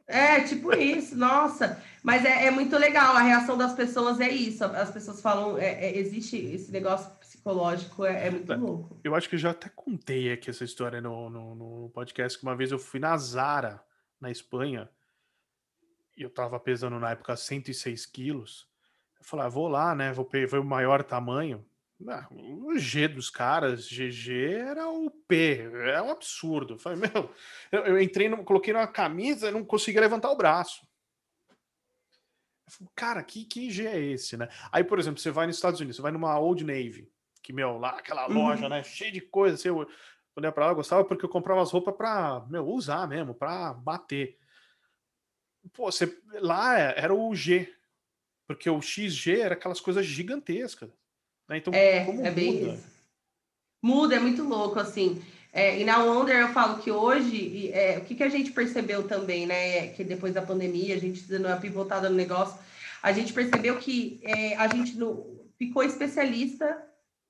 É, tipo isso, nossa. Mas é, é, muito legal, a reação das pessoas é isso. As pessoas falam, existe esse negócio psicológico, é, é muito louco. Eu acho que eu já até contei aqui essa história no, no, no podcast, que uma vez eu fui na Zara, na Espanha, e eu tava pesando na época 106 quilos. Eu falei, ah, vou lá, né? Vou ver o maior tamanho. Ah, o G dos caras, GG era o P, é um absurdo. Eu falei, meu, eu, eu entrei, no, coloquei numa camisa e não conseguia levantar o braço. Falei, cara, que, que G é esse, né? Aí, por exemplo, você vai nos Estados Unidos, você vai numa Old Navy, que, meu, lá aquela uhum. loja, né, cheia de coisa, assim, eu, quando ia pra lá, eu gostava porque eu comprava as roupas pra, meu, usar mesmo, pra bater. Pô, você, lá era o G, porque o XG era aquelas coisas gigantescas. Né? Então, é, como é bem muda? Isso. Muda, é muito louco, assim. É, e na Wonder eu falo que hoje, é, o que, que a gente percebeu também, né? Que depois da pandemia, a gente dando uma pivotada no negócio, a gente percebeu que é, a gente no, ficou especialista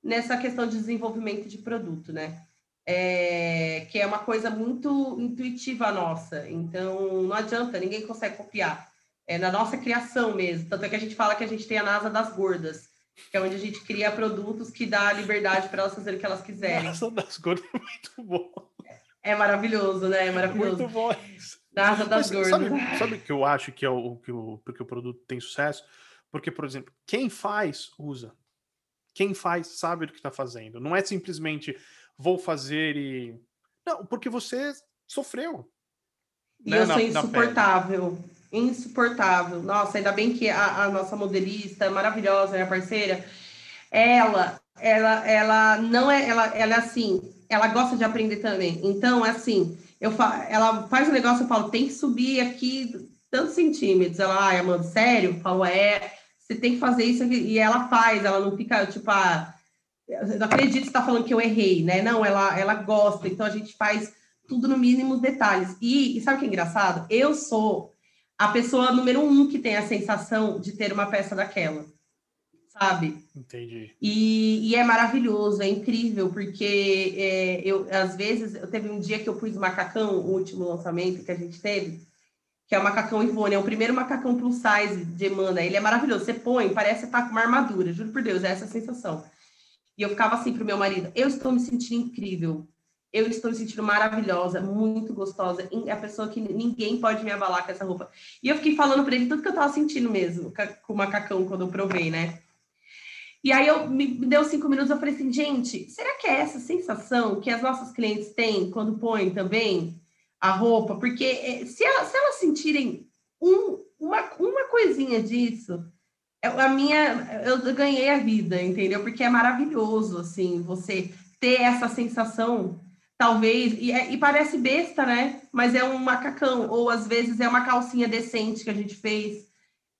nessa questão de desenvolvimento de produto, né? É, que é uma coisa muito intuitiva nossa. Então, não adianta, ninguém consegue copiar é na nossa criação mesmo. Tanto é que a gente fala que a gente tem a NASA das gordas, que é onde a gente cria produtos que dá liberdade para elas fazerem o que elas quiserem. NASA das gordas é muito bom. É maravilhoso, né? É maravilhoso. Muito bom isso. NASA das Mas, gordas. Sabe, sabe que eu acho que é o que o, porque o produto tem sucesso? Porque, por exemplo, quem faz, usa. Quem faz, sabe o que está fazendo. Não é simplesmente vou fazer e. Não, porque você sofreu. E né, eu sou insuportável insuportável. Nossa, ainda bem que a, a nossa modelista maravilhosa, minha parceira, ela, ela, ela não é, ela, ela é assim, ela gosta de aprender também. Então, é assim, eu fa, ela faz um negócio, eu falo, tem que subir aqui tantos centímetros. Ela, ai, Amanda, sério? Eu falo, é, você tem que fazer isso aqui. E ela faz, ela não fica, tipo, ah, eu não acredito que você está falando que eu errei, né? Não, ela, ela gosta, então a gente faz tudo no mínimo detalhes. E, e sabe o que é engraçado? Eu sou a pessoa número um que tem a sensação de ter uma peça daquela, sabe? Entendi. E, e é maravilhoso, é incrível, porque é, eu, às vezes, eu teve um dia que eu pus macacão, o último lançamento que a gente teve, que é o macacão Ivone, é o primeiro macacão plus size de Emana. Ele é maravilhoso. Você põe, parece que tá com uma armadura, juro por Deus, é essa a sensação. E eu ficava assim pro meu marido: eu estou me sentindo incrível. Eu estou me sentindo maravilhosa, muito gostosa. A pessoa que ninguém pode me abalar com essa roupa. E eu fiquei falando para ele tudo que eu tava sentindo mesmo com o macacão quando eu provei, né? E aí eu me, me deu cinco minutos, eu falei assim, gente, será que é essa sensação que as nossas clientes têm quando põem também a roupa? Porque eh, se, se elas sentirem um, uma, uma coisinha disso, é, a minha, eu ganhei a vida, entendeu? Porque é maravilhoso, assim, você ter essa sensação talvez, e, é, e, parece besta, né? Mas é um macacão, ou às vezes é uma calcinha decente que a gente fez,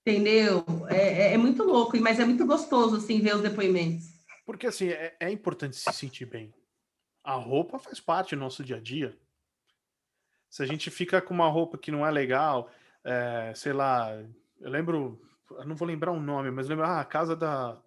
entendeu? É, é, é muito louco, mas é muito gostoso, assim, ver os depoimentos. Porque, assim, é, é importante se sentir bem. A roupa faz parte do nosso dia a dia. Se a gente fica com uma roupa que não é legal, é, sei lá, eu lembro, eu não vou lembrar o um nome, mas lembro, ah, a casa da,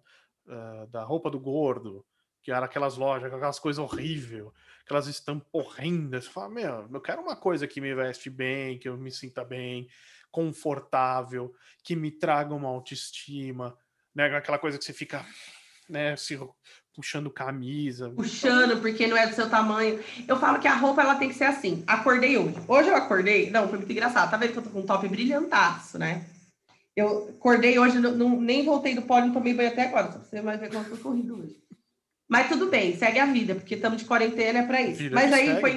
uh, da roupa do gordo, que era aquelas lojas, aquelas coisas horríveis que elas estão horrendas. Você fala, meu, eu quero uma coisa que me veste bem, que eu me sinta bem, confortável, que me traga uma autoestima, né? Aquela coisa que você fica, né, se puxando camisa. Puxando, porque não é do seu tamanho. Eu falo que a roupa ela tem que ser assim. Acordei hoje. Hoje eu acordei. Não, foi muito engraçado. Tá vendo que eu tô com um top brilhantaço, né? Eu acordei hoje, não, não nem voltei do pódio, não tomei banho até agora. Só você vai ver como eu tô corrido hoje. Mas tudo bem, segue a vida, porque estamos de quarentena é para isso. Vida Mas aí foi,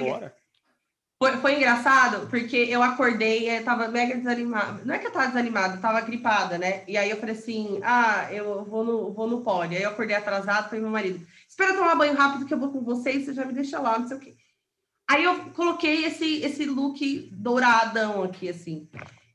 foi, foi, engraçado, porque eu acordei e tava mega desanimada. Não é que eu tava desanimada, eu tava gripada, né? E aí eu falei assim: ah, eu vou no, vou no pole. Aí eu acordei atrasado, falei meu marido: espera tomar banho rápido que eu vou com vocês, você já me deixa lá, não sei o quê. Aí eu coloquei esse, esse look douradão aqui, assim.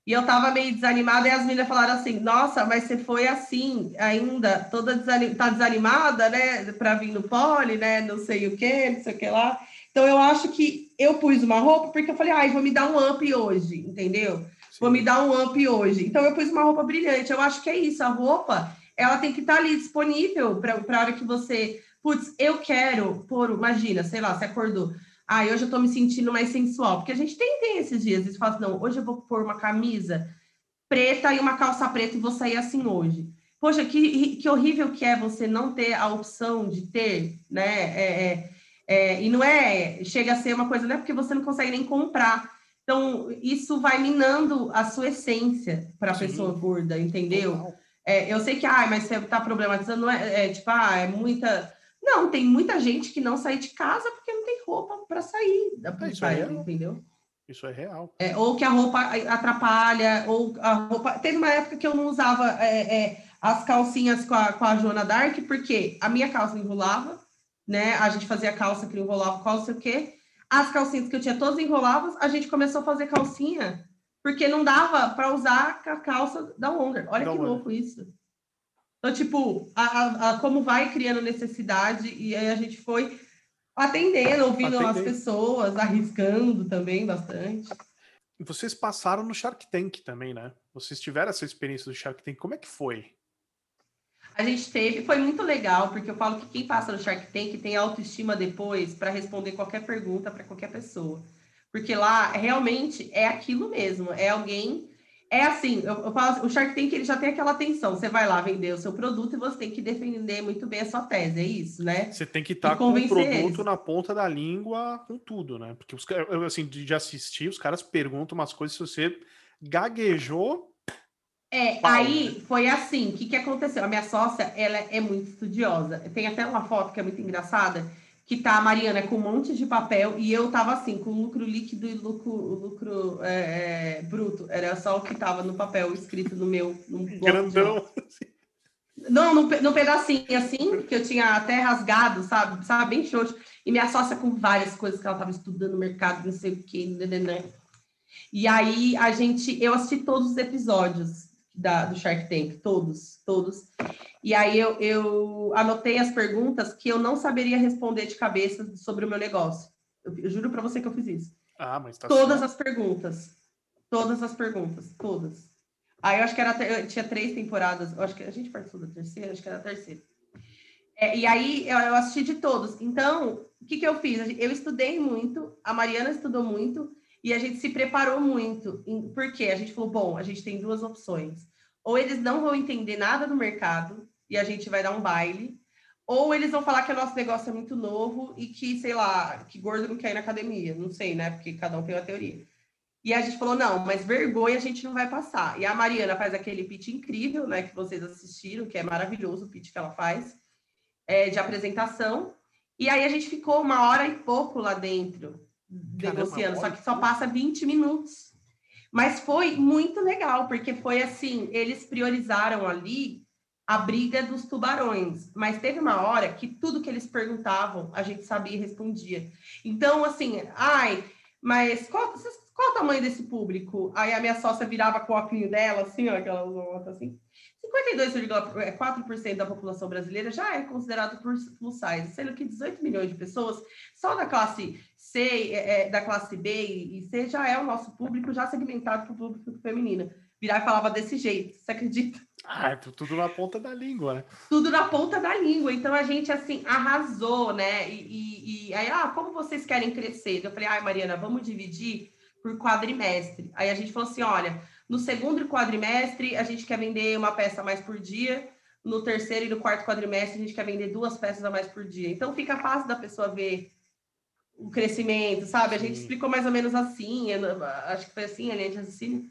E eu tava meio desanimada, e as meninas falaram assim: Nossa, mas você foi assim, ainda, toda desanim... tá desanimada, né? Para vir no pole, né? Não sei o que, não sei o que lá. Então eu acho que eu pus uma roupa porque eu falei, ai, vou me dar um up hoje, entendeu? Sim. Vou me dar um up hoje. Então eu pus uma roupa brilhante. Eu acho que é isso, a roupa, ela tem que estar tá ali disponível para a hora que você. Putz, eu quero pôr, imagina, sei lá, você acordou ah, hoje eu tô me sentindo mais sensual. Porque a gente tem, tem esses dias, eles falam assim, não, hoje eu vou pôr uma camisa preta e uma calça preta e vou sair assim hoje. Poxa, que, que horrível que é você não ter a opção de ter, né? É, é, é, e não é, chega a ser uma coisa, não é porque você não consegue nem comprar. Então, isso vai minando a sua essência para a pessoa gorda, entendeu? É, eu sei que, ah, mas você está problematizando, não é, é, tipo, ah, é muita não, tem muita gente que não sai de casa porque não tem roupa para sair da é, é entendeu? Isso é real. É, ou que a roupa atrapalha, ou a roupa. Teve uma época que eu não usava é, é, as calcinhas com a, com a Joana Dark, porque a minha calça enrolava, né? A gente fazia calça que enrolava, qual sei o quê. As calcinhas que eu tinha todas enroladas, a gente começou a fazer calcinha, porque não dava para usar a calça da Longer. Olha da que louco isso. Então, tipo, a, a, a, como vai criando necessidade, e aí a gente foi atendendo, ouvindo as pessoas, arriscando também bastante. Vocês passaram no Shark Tank também, né? Vocês tiveram essa experiência do Shark Tank, como é que foi? A gente teve, foi muito legal, porque eu falo que quem passa no Shark Tank tem autoestima depois para responder qualquer pergunta para qualquer pessoa. Porque lá realmente é aquilo mesmo, é alguém é assim, eu, eu falo assim, o Shark Tank ele já tem aquela atenção. Você vai lá vender o seu produto e você tem que defender muito bem a sua tese, é isso, né? Você tem que estar tá com o produto eles. na ponta da língua, com tudo, né? Porque os assim, de assistir, os caras perguntam umas coisas, se você gaguejou. É, aí foi assim, o que, que aconteceu? A minha sócia, ela é muito estudiosa. Tem até uma foto que é muito engraçada, que tá a Mariana com um monte de papel e eu tava assim, com lucro líquido e lucro, lucro é, é, bruto. Era só o que tava no papel escrito no meu. No Grandão. Não, no, no pedacinho assim, que eu tinha até rasgado, sabe? Sabe, bem xoxo. E minha sócia com várias coisas que ela tava estudando no mercado, não sei o quê. Né, né, né. E aí a gente, eu assisti todos os episódios da, do Shark Tank, todos, todos. E aí eu, eu anotei as perguntas que eu não saberia responder de cabeça sobre o meu negócio. Eu, eu juro para você que eu fiz isso. Ah, mas tá Todas as perguntas. Todas as perguntas, todas. Aí eu acho que era eu tinha três temporadas, eu acho que a gente participou da terceira, acho que era a terceira. É, e aí eu, eu, assisti de todos. Então, o que, que eu fiz? Eu estudei muito, a Mariana estudou muito, E a gente se preparou muito, porque a gente falou: bom, a gente tem duas opções. Ou eles não vão entender nada do mercado e a gente vai dar um baile, ou eles vão falar que o nosso negócio é muito novo e que, sei lá, que gordo não quer ir na academia. Não sei, né? Porque cada um tem uma teoria. E a gente falou, não, mas vergonha a gente não vai passar. E a Mariana faz aquele pitch incrível, né? Que vocês assistiram, que é maravilhoso o pitch que ela faz, é, de apresentação. E aí a gente ficou uma hora e pouco lá dentro, Caramba, negociando, só que só passa 20 minutos. Mas foi muito legal, porque foi assim, eles priorizaram ali a briga dos tubarões, mas teve uma hora que tudo que eles perguntavam, a gente sabia e respondia. Então, assim, ai, mas qual, qual o tamanho desse público? Aí a minha sócia virava com o óculos dela, assim, ó, aquela assim. 52,4% da população brasileira já é considerado plus size, sendo que 18 milhões de pessoas só da classe C, é, é, da classe B e C já é o nosso público já segmentado para o público feminino. Virar e falava desse jeito, você acredita? Ah, é tudo na ponta da língua, né? Tudo na ponta da língua. Então a gente assim arrasou, né? E, e, e aí, ah, como vocês querem crescer? Eu falei, ai, Mariana, vamos dividir por quadrimestre. Aí a gente falou assim: olha, no segundo quadrimestre a gente quer vender uma peça a mais por dia, no terceiro e no quarto quadrimestre a gente quer vender duas peças a mais por dia. Então fica fácil da pessoa ver o crescimento, sabe? A gente explicou mais ou menos assim, acho que foi assim, a linha de raciocínio.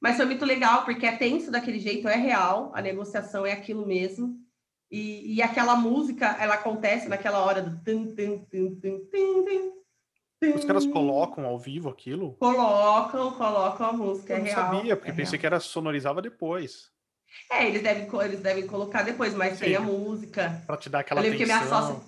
Mas foi muito legal, porque é tenso daquele jeito, é real, a negociação é aquilo mesmo. E, e aquela música, ela acontece naquela hora do tum, tum, tum, os caras colocam ao vivo aquilo? Colocam, colocam a música. Eu é não real, sabia, porque é pensei real. que era sonorizava depois. É, eles devem, eles devem colocar depois, mas Sim. tem a música. Pra te dar aquela eu atenção. que minha sócia,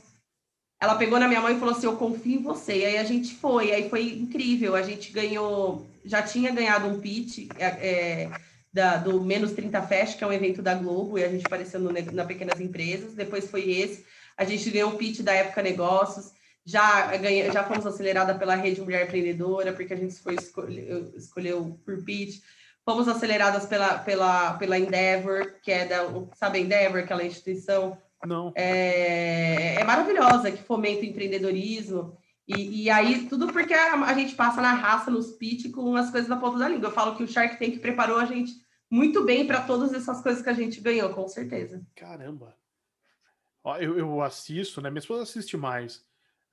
ela pegou na minha mãe e falou assim, eu confio em você. E aí a gente foi, aí foi incrível. A gente ganhou, já tinha ganhado um pitch é, é, da, do Menos 30 Fest, que é um evento da Globo, e a gente apareceu no, na Pequenas Empresas. Depois foi esse. A gente ganhou o pitch da Época Negócios já, ganhei, já fomos acelerada pela Rede Mulher Empreendedora, porque a gente foi escolheu, escolheu por pitch. Fomos aceleradas pela, pela, pela Endeavor, que é da, sabe Endeavor, aquela instituição? Não. É, é maravilhosa, que fomenta o empreendedorismo. E, e aí, tudo porque a, a, gente passa na raça, nos pitch, com as coisas na ponta da língua. Eu falo que o Shark Tank preparou a gente muito bem para todas essas coisas que a gente ganhou, com certeza. Caramba! Ó, eu, eu assisto, né? Minha esposa assiste mais.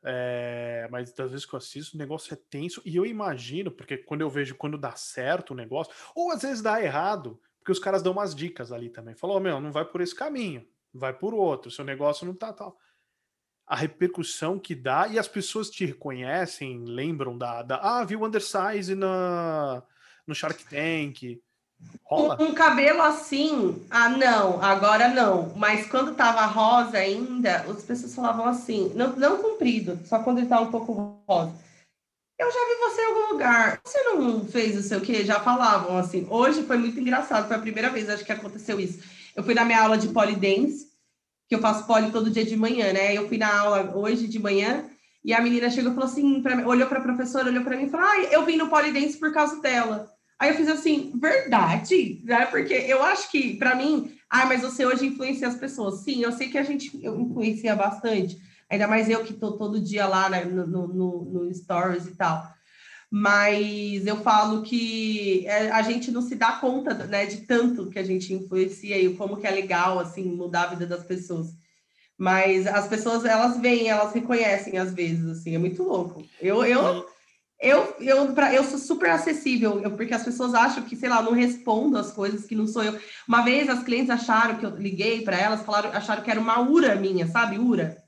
É, mas das vezes que eu assisto, o negócio é tenso. E eu imagino, porque quando eu vejo quando dá certo o negócio, ou às vezes dá errado, porque os caras dão umas dicas ali também. Falou, meu, não vai por esse caminho, vai por outro, seu negócio não tá tal. A repercussão que dá, e as pessoas te reconhecem, lembram da. da ah, viu Undersize na, no Shark Tank. Rola? Um, um, cabelo assim, ah, não, agora não. Mas quando tava rosa ainda, as pessoas falavam assim, não, não comprido, só quando ele tá um pouco rosa. Eu já vi você em algum lugar. Você não fez o seu quê? Já falavam assim. Hoje foi muito engraçado, foi a primeira vez acho que aconteceu isso. Eu fui na minha aula de polidense, que eu faço poli todo dia de manhã, né? Eu fui na aula hoje de manhã e a menina chegou e falou assim, pra, olhou para a professora, olhou para mim e falou: "Ah, eu vim no polidense por causa dela". Aí eu fiz assim, verdade, né? Porque eu acho que, para mim, ah, mas você hoje influencia as pessoas. Sim, eu sei que a gente influencia bastante, ainda mais eu que tô todo dia lá né, no, no, no, Stories e tal. Mas eu falo que é, a gente não se dá conta né, de tanto que a gente influencia e como que é legal, assim, mudar a vida das pessoas. Mas as pessoas, elas veem, elas reconhecem às vezes, assim, é muito louco. Eu, eu, eu, eu, pra, eu sou super acessível, eu, porque as pessoas acham que, sei lá, não respondo as coisas que não sou eu. Uma vez as clientes acharam que eu liguei para elas, falaram, acharam que era uma URA minha, sabe? URA.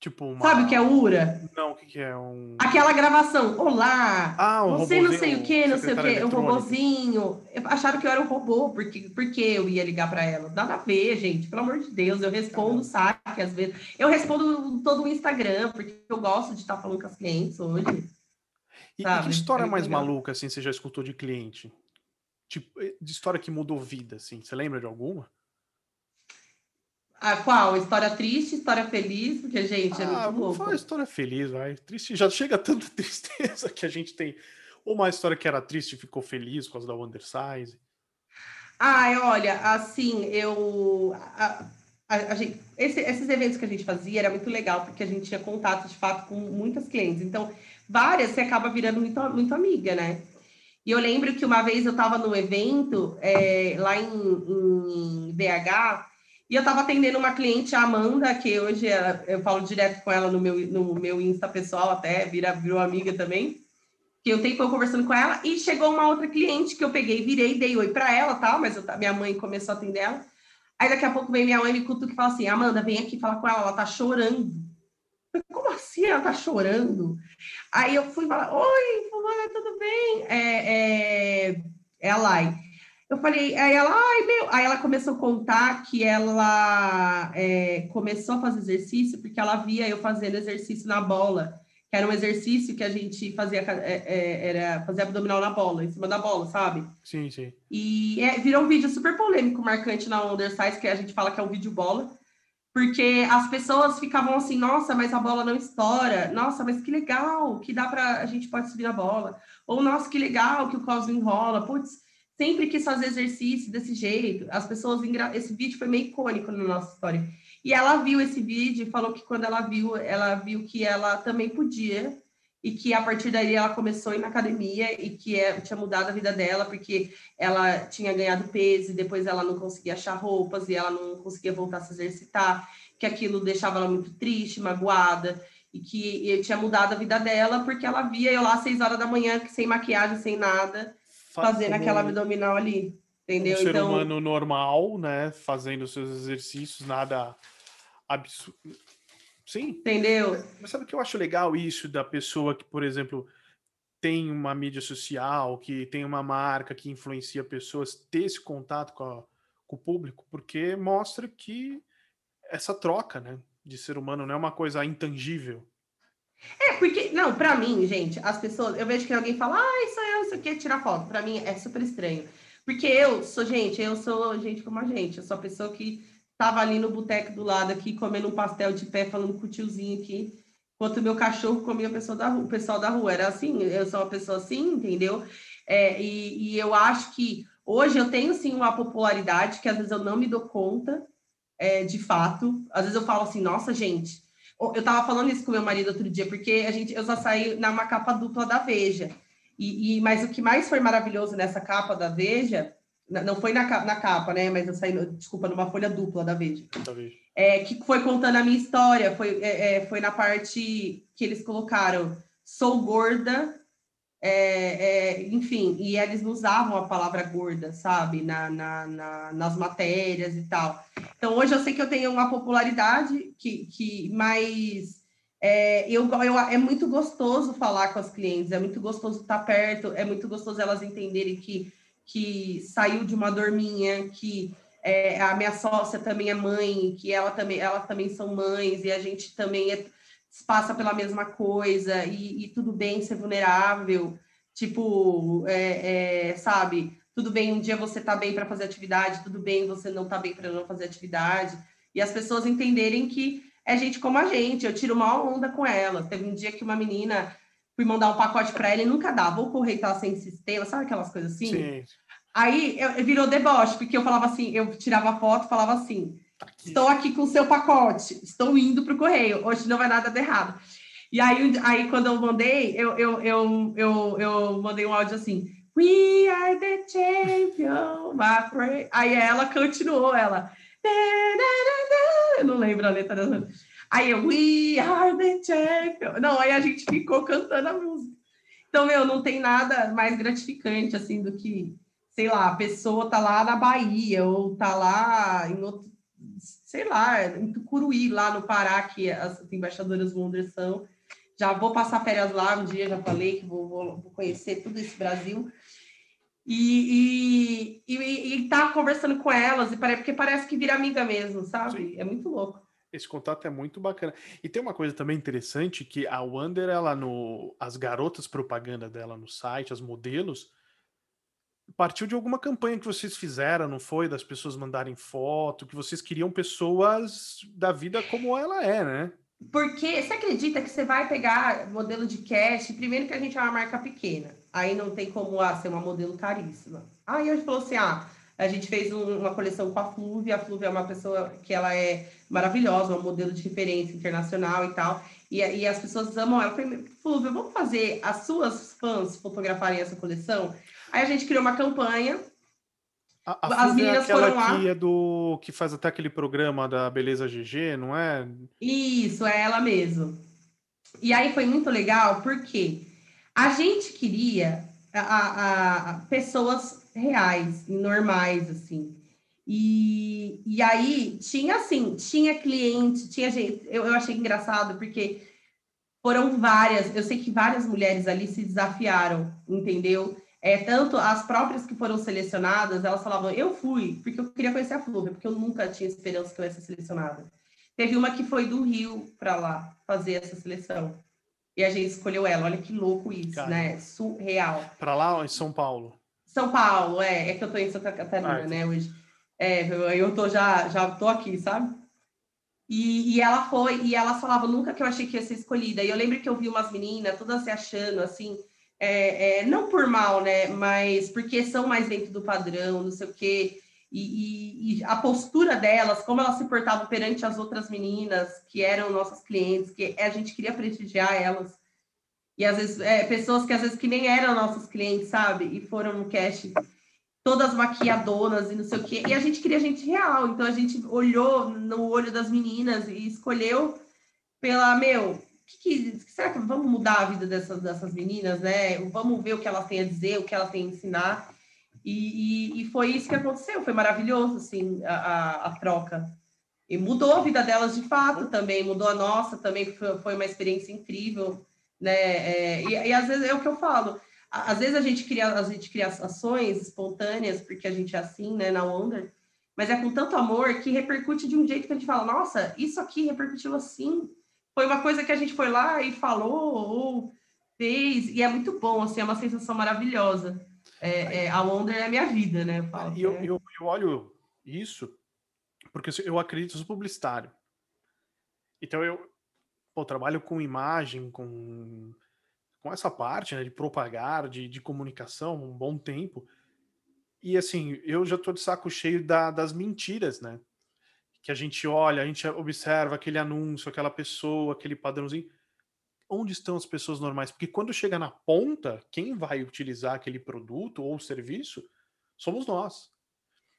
Tipo uma... Sabe o que é URA? Não, o que, que é um. Aquela gravação. Olá! Ah, um Você não sei o que, não sei o que, um robozinho. Acharam que eu era um robô, porque, porque eu ia ligar para elas. Nada a ver, gente, pelo amor de Deus. Eu respondo saque às vezes. Eu respondo todo o Instagram, porque eu gosto de estar falando com as clientes hoje. E, e que história é mais legal. maluca, assim, você já escutou de cliente? Tipo, eh, de história que mudou vida, assim. Você lembra de alguma? Ah, qual? História triste, história feliz? Porque, gente, é ah, muito louco. história feliz, vai. Triste, já chega tanta tristeza que a gente tem. Uma história que era triste e ficou feliz por causa da Wondersize. Ai, olha, assim, eu... A, a, a gente, esse, esses eventos que a gente fazia era muito legal, porque a gente tinha contato, de fato, com muitas clientes. Então, várias você acaba virando muito, muito amiga, né? E eu lembro que uma vez eu estava no evento é, lá em, em, BH e eu estava atendendo uma cliente, a Amanda, que hoje ela, eu falo direto com ela no meu, no meu Insta pessoal, até vira, virou amiga também. Que eu tenho conversando com ela e chegou uma outra cliente que eu peguei, virei, dei oi para ela, tal, mas eu, minha mãe começou a atender ela. Aí daqui a pouco vem minha mãe me cutuca e fala assim: Amanda, vem aqui falar com ela, ela tá chorando. Como assim ela tá chorando? Aí eu fui falar: Oi, fulana, tudo bem? É, é, é a Lai. Eu falei, aí ela, ai meu, aí ela começou a contar que ela é, começou a fazer exercício porque ela via eu fazendo exercício na bola, que era um exercício que a gente fazia, é, é, era fazer abdominal na bola, em cima da bola, sabe? Sim, sim. E é, virou um vídeo super polêmico, marcante na Undersize, que a gente fala que é um vídeo bola, porque as pessoas ficavam assim, nossa, mas a bola não estoura, nossa, mas que legal, que dá para a gente pode subir na bola, ou nossa, que legal que o Cosmo enrola, putz, sempre quis fazer exercício desse jeito. As pessoas, esse vídeo foi meio icônico na nossa história. E ela viu esse vídeo e falou que quando ela viu, ela viu que ela também podia e que a partir daí ela começou a ir na academia e que é, tinha mudado a vida dela porque ela tinha ganhado peso e depois ela não conseguia achar roupas e ela não conseguia voltar a se exercitar, que aquilo deixava ela muito triste, magoada e que e tinha mudado a vida dela porque ela via eu lá às seis horas da manhã sem maquiagem, sem nada, fazendo aquela abdominal ali. Entendeu? Um ser então... humano normal, né? Fazendo seus exercícios, nada absurdo. Sim. Entendeu? Mas sabe o que eu acho legal isso da pessoa que, por exemplo, tem uma mídia social, que tem uma marca que influencia pessoas, ter esse contato com, a, com o público, porque mostra que essa troca, né, de ser humano não é uma coisa intangível. É, porque, não, para mim, gente, as pessoas, eu vejo que alguém fala, ah, isso é, isso aqui tirar foto. Para mim é super estranho. Porque eu sou gente, eu sou gente como a gente, eu sou a pessoa que tava ali no boteco do lado aqui, comendo um pastel de pé, falando com o tiozinho aqui, enquanto meu cachorro comia a pessoa da rua, o pessoal da rua. Era assim, eu sou uma pessoa assim, entendeu? É, e, e eu acho que hoje eu tenho sim uma popularidade que às vezes eu não me dou conta, é, de fato. Às vezes eu falo assim, nossa, gente, eu tava falando isso com meu marido outro dia, porque a gente, eu só saí numa capa dupla da Veja. E, e, mas o que mais foi maravilhoso nessa capa da Veja, não foi na, na capa, né? Mas eu saí, desculpa, numa folha dupla da Veja. É, que foi contando a minha história, foi, é, é, foi na parte que eles colocaram sou gorda, é, é, enfim, e eles usavam a palavra gorda, sabe, na, na, na, nas matérias e tal. Então, hoje eu sei que eu tenho uma popularidade que, que mais é, eu, eu, é muito gostoso falar com as clientes, é muito gostoso estar perto, é muito gostoso elas entenderem que, que saiu de uma dorminha, que é, a minha sócia também é mãe, que ela também, elas também são mães, e a gente também é, passa pela mesma coisa, e, e tudo bem ser vulnerável, tipo, é, é sabe, tudo bem, um dia você tá bem para fazer atividade, tudo bem, você não tá bem para não fazer atividade, e as pessoas entenderem que é gente como a gente, eu tiro uma onda com ela. Teve um dia que uma menina fui mandar um pacote para ela e nunca dava. O correio tava sem sistema, sabe aquelas coisas assim? Sim. Aí eu, eu virou deboche, porque eu falava assim, eu tirava foto falava assim. Estou aqui com o seu pacote, estou indo para o correio, hoje não vai nada de errado. E aí, aí quando eu mandei, eu, eu, eu, eu, eu mandei um áudio assim: We are the champion, my friend. Aí ela continuou, ela. Eu não lembro a letra das Aí eu, We are the champion. Não, aí a gente ficou cantando a música. Então, meu, não tem nada mais gratificante, assim, do que, sei lá, a pessoa tá lá na Bahia, ou tá lá em outro, sei lá, em Tucuruí, lá no Pará, que as embaixadoras Wonder são. Já vou passar férias lá um dia, já falei que vou, vou, vou conhecer todo esse Brasil e, e, e, e tá conversando com elas, e porque parece que vira amiga mesmo, sabe? Sim. É muito louco. Esse contato é muito bacana. E tem uma coisa também interessante que a Wander, ela no as garotas propaganda dela no site, as modelos, partiu de alguma campanha que vocês fizeram, não foi? Das pessoas mandarem foto, que vocês queriam pessoas da vida como ela é, né? Porque você acredita que você vai pegar modelo de cash, primeiro que a gente é uma marca pequena, aí não tem como ah, ser uma modelo caríssima. Aí a gente falou assim: ah, A gente fez um, uma coleção com a Flúvia. A Flúvia é uma pessoa que ela é maravilhosa, um modelo de referência internacional e tal. E, e as pessoas amam ela. Eu falei, Flúvia, vamos fazer as suas fãs fotografarem essa coleção? Aí a gente criou uma campanha. A, a as é meninas é foram lá. Que é do que faz até aquele programa da Beleza GG, não é? Isso, é ela mesmo. E aí foi muito legal porque a gente queria a, a, a pessoas reais, normais, assim. E, e aí tinha assim, tinha cliente, tinha gente. Eu, eu achei engraçado porque foram várias, eu sei que várias mulheres ali se desafiaram, entendeu? É, tanto as próprias que foram selecionadas, elas falavam, eu fui, porque eu queria conhecer a Flúvia, porque eu nunca tinha esperança que eu ia ser selecionada. Teve uma que foi do Rio para lá fazer essa seleção. E a gente escolheu ela. Olha que louco isso, Cara. né? Surreal. Para lá em São Paulo? São Paulo, é. É que eu tô em Santa Catarina, ah, né, hoje. É, eu tô já, já tô aqui, sabe? E, e ela foi, e ela falava nunca que eu achei que ia ser escolhida. E eu lembro que eu vi umas meninas todas se achando assim, é, é, não por mal, né? Mas porque são mais dentro do padrão, não sei o quê. E, e, e, a postura delas, como elas se portavam perante as outras meninas que eram nossas clientes, que a gente queria prestigiar elas. E às vezes, é, pessoas que às vezes que nem eram nossos clientes, sabe? E foram no cast todas maquiadonas e não sei o quê. E a gente queria gente real. Então a gente olhou no olho das meninas e escolheu pela, meu, que, que, será que vamos mudar a vida dessas, dessas meninas, né? Vamos ver o que elas têm a dizer, o que elas têm a ensinar. E, e, e foi isso que aconteceu, foi maravilhoso, assim, a, a, a, troca. E mudou a vida delas de fato também, mudou a nossa também, foi, foi uma experiência incrível, né? É, e, e, às vezes é o que eu falo, às vezes a gente cria, a gente cria ações espontâneas, porque a gente é assim, né, na Wonder, mas é com tanto amor que repercute de um jeito que a gente fala, nossa, isso aqui repercutiu assim, foi uma coisa que a gente foi lá e falou, ou fez, e é muito bom, assim, é uma sensação maravilhosa. É, é, a Wonder é a minha vida, né? Eu, falo, eu, é. eu, eu, olho isso porque eu acredito, sou publicitário. Então eu pô, trabalho com imagem, com, com essa parte né, de propagar, de, de comunicação, um bom tempo. E assim, eu já tô de saco cheio da, das mentiras, né? Que a gente olha, a gente observa aquele anúncio, aquela pessoa, aquele padrãozinho onde estão as pessoas normais? Porque quando chega na ponta, quem vai utilizar aquele produto ou serviço somos nós.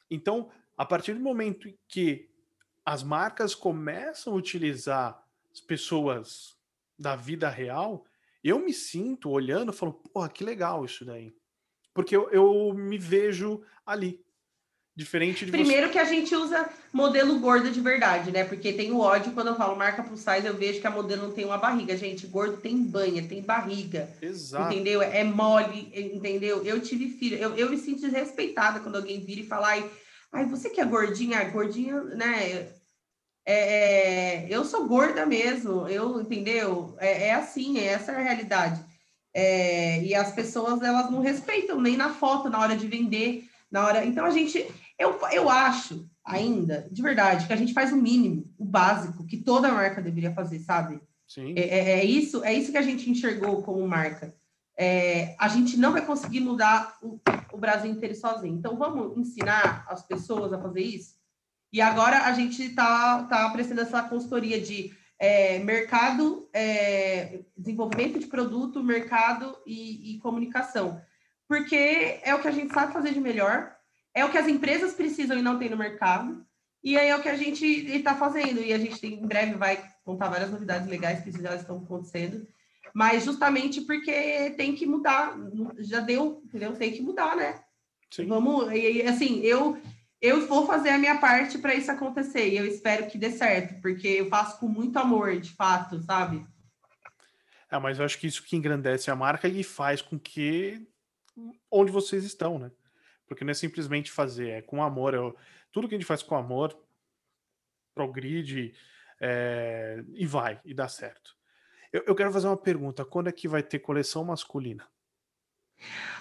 Então, a partir do momento que as marcas começam a utilizar as pessoas da vida real, eu me sinto olhando e falo, porra, que legal isso daí. Porque eu, eu me vejo ali. Diferente de Primeiro você... que a gente usa modelo gordo de verdade, né? Porque tem o ódio quando eu falo marca plus size, eu vejo que a modelo não tem uma barriga. Gente, gordo tem banha, tem barriga. Exato. Entendeu? É mole, entendeu? Eu tive filho. Eu, eu me sinto desrespeitada quando alguém vira e fala, ai, ai você que é gordinha, gordinha, né? É, é, eu sou gorda mesmo, eu, entendeu? É, é assim, é essa é a realidade. É, e as pessoas, elas não respeitam nem na foto, na hora de vender na hora. Então a gente, eu, eu acho ainda, de verdade, que a gente faz o mínimo, o básico, que toda marca deveria fazer, sabe? Sim. É, é, é isso, é isso que a gente enxergou como marca. É, a gente não vai conseguir mudar o, o Brasil inteiro sozinho. Então vamos ensinar as pessoas a fazer isso. E agora a gente está tá prestando essa consultoria de é, mercado, é, desenvolvimento de produto, mercado e, e comunicação porque é o que a gente sabe fazer de melhor, é o que as empresas precisam e não tem no mercado, e aí é o que a gente está fazendo. E a gente tem, em breve vai contar várias novidades legais que já estão acontecendo, mas justamente porque tem que mudar, já deu, entendeu? Tem que mudar, né? Sim. Vamos, e, assim, eu eu vou fazer a minha parte para isso acontecer e eu espero que dê certo, porque eu faço com muito amor, de fato, sabe? É, mas eu acho que isso que engrandece a marca e faz com que onde vocês estão, né? Porque não é simplesmente fazer, é com amor. É, tudo que a gente faz com amor progride é, e vai, e dá certo. Eu, eu, quero fazer uma pergunta: quando é que vai ter coleção masculina?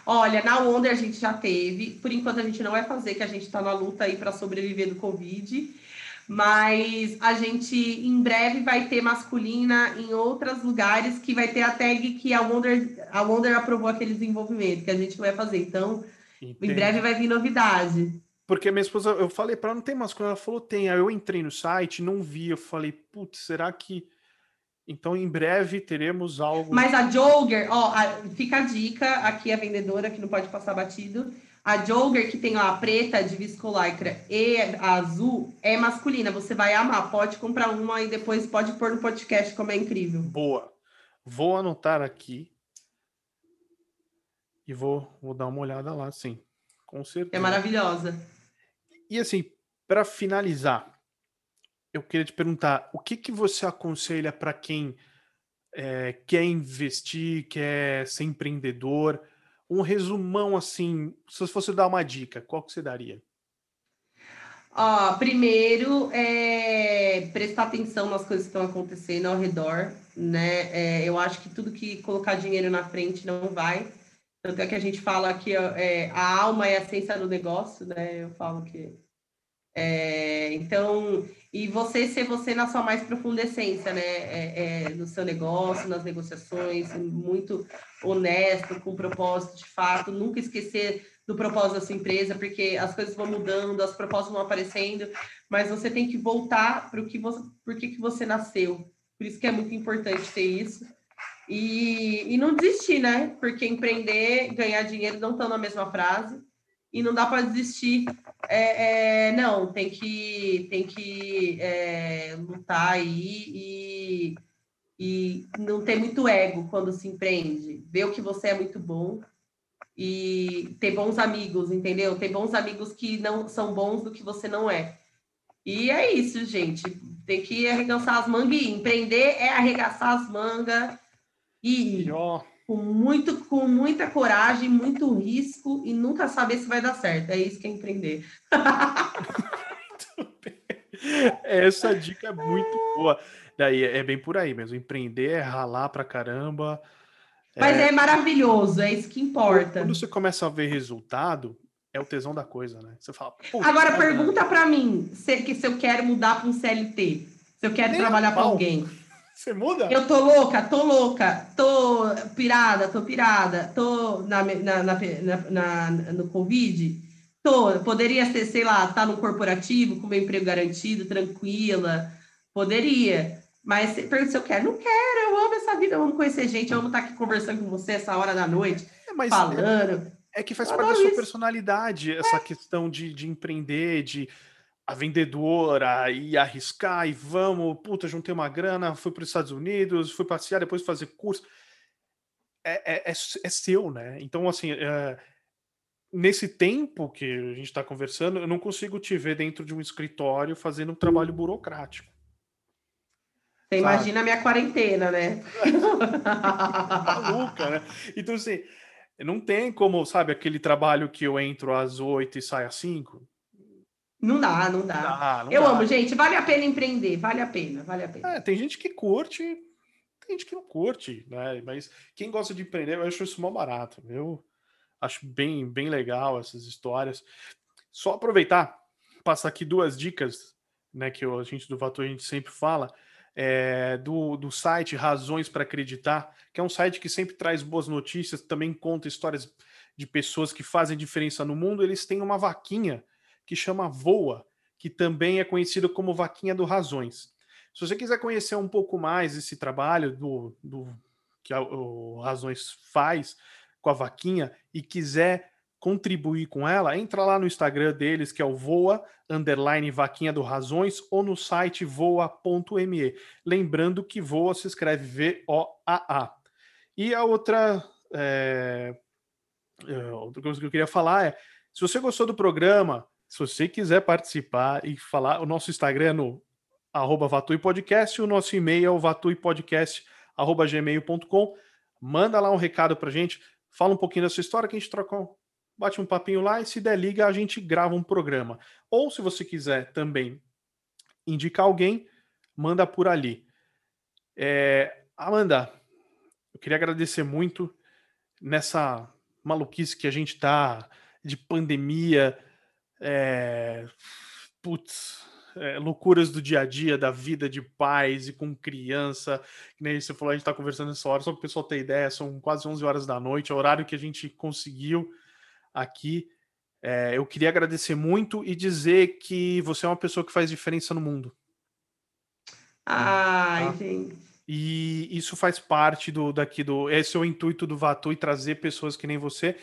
Olha, na Wonder a gente já teve, por enquanto a gente não vai fazer, que a gente está na luta aí para sobreviver do Covid. Mas a gente em breve vai ter masculina em outros lugares que vai ter a tag que a Wonder, a Wonder aprovou aquele desenvolvimento que a gente vai fazer. Então, Entendi. em breve vai vir novidade. Porque minha esposa, eu falei para ela, não tem masculino. Ela falou, tem. Aí eu entrei no site, não vi. Eu falei, putz, será que. Então, em breve teremos algo. Mas a Jogger, ó, a, fica a dica, aqui a vendedora que não pode passar batido. A Jogger, que tem ó, a preta de viscolaicra e a azul, é masculina. Você vai amar. Pode comprar uma e depois pode pôr no podcast, como é incrível. Boa. Vou anotar aqui. E vou, vou dar uma olhada lá, sim. Com certeza. É maravilhosa. E assim, para finalizar, eu queria te perguntar: o que, que você aconselha para quem é, quer investir, quer ser empreendedor? Um resumão assim, se você fosse dar uma dica, qual que você daria? Ó, primeiro, é prestar atenção nas coisas que estão acontecendo ao redor, né? É, eu acho que tudo que colocar dinheiro na frente não vai. Tanto é que a gente fala que é, a alma é a essência do negócio, né? Eu falo que. É, então, e você ser você na sua mais profunda essência, né? É, é, no seu negócio, nas negociações, muito honesto, com propósito de fato, nunca esquecer do propósito da sua empresa, porque as coisas vão mudando, as propostas vão aparecendo, mas você tem que voltar para o que você, por que, que você nasceu. Por isso que é muito importante ter isso. E, e não desistir, né? Porque empreender, ganhar dinheiro não estão na mesma frase. E não dá para desistir. É, é, não, tem que, tem que é, lutar aí e, e não ter muito ego quando se empreende. Ver o que você é muito bom e ter bons amigos, entendeu? Ter bons amigos que não são bons do que você não é. E é isso, gente. Tem que arregaçar as mangas e empreender é arregaçar as mangas e com, muito, com muita coragem, muito risco e nunca saber se vai dar certo. É isso que é empreender. Essa dica é muito boa. Daí é bem por aí mesmo. Empreender é ralar pra caramba. Mas é, é maravilhoso, é isso que importa. Quando você começa a ver resultado, é o tesão da coisa, né? Você fala. Agora pergunta para mim se, que se eu quero mudar para um CLT, se eu quero trabalhar para alguém. Você muda? Eu tô louca, tô louca, tô pirada, tô pirada, tô na, na, na, na no Covid, tô, poderia ser, sei lá, tá no corporativo, com meu emprego garantido, tranquila, poderia. Mas pergunta se eu quero, não quero, eu amo essa vida, eu amo conhecer gente, eu amo estar aqui conversando com você essa hora da noite, é, falando. É, é que faz parte da sua isso. personalidade, essa é. questão de, de empreender, de a vendedora e arriscar e vamos, puta, juntei uma grana, fui para os Estados Unidos, fui passear, depois fazer curso. É, é, é, é seu, né? Então, assim, é, nesse tempo que a gente está conversando, eu não consigo te ver dentro de um escritório fazendo um trabalho burocrático. Você imagina a minha quarentena, né? Maluca, né? Então, assim, não tem como, sabe, aquele trabalho que eu entro às oito e saio às cinco. Não dá, não dá. Não dá não eu dá. amo, gente. Vale a pena empreender, vale a pena, vale a pena. É, tem gente que curte, tem gente que não curte, né? Mas quem gosta de empreender, eu acho isso mó barato. Eu acho bem, bem legal essas histórias. Só aproveitar, passar aqui duas dicas, né? Que a gente do Vator a gente sempre fala. É, do, do site Razões para Acreditar, que é um site que sempre traz boas notícias, também conta histórias de pessoas que fazem diferença no mundo. Eles têm uma vaquinha que chama Voa, que também é conhecido como Vaquinha do Razões. Se você quiser conhecer um pouco mais esse trabalho do, do que a, o Razões faz com a vaquinha e quiser contribuir com ela, entra lá no Instagram deles, que é o voa, underline vaquinha do razões, ou no site voa.me. Lembrando que voa se escreve V-O-A-A. E a outra, é, é, outra coisa que eu queria falar é, se você gostou do programa, se você quiser participar e falar, o nosso Instagram é no arroba Podcast, o nosso e-mail é o vatuipodcast.gmail.com. Manda lá um recado pra gente, fala um pouquinho da sua história, que a gente troca bate um papinho lá e se der liga, a gente grava um programa. Ou se você quiser também indicar alguém, manda por ali. É, Amanda, eu queria agradecer muito nessa maluquice que a gente tá de pandemia, é, putz, é, loucuras do dia a dia, da vida de pais e com criança. Que nem você falou, a gente está conversando nessa hora, só para o pessoal ter ideia, são quase 11 horas da noite, é o horário que a gente conseguiu aqui. É, eu queria agradecer muito e dizer que você é uma pessoa que faz diferença no mundo. Ai, tá? gente. E isso faz parte do daqui do. Esse é o intuito do Vatu e trazer pessoas que nem você,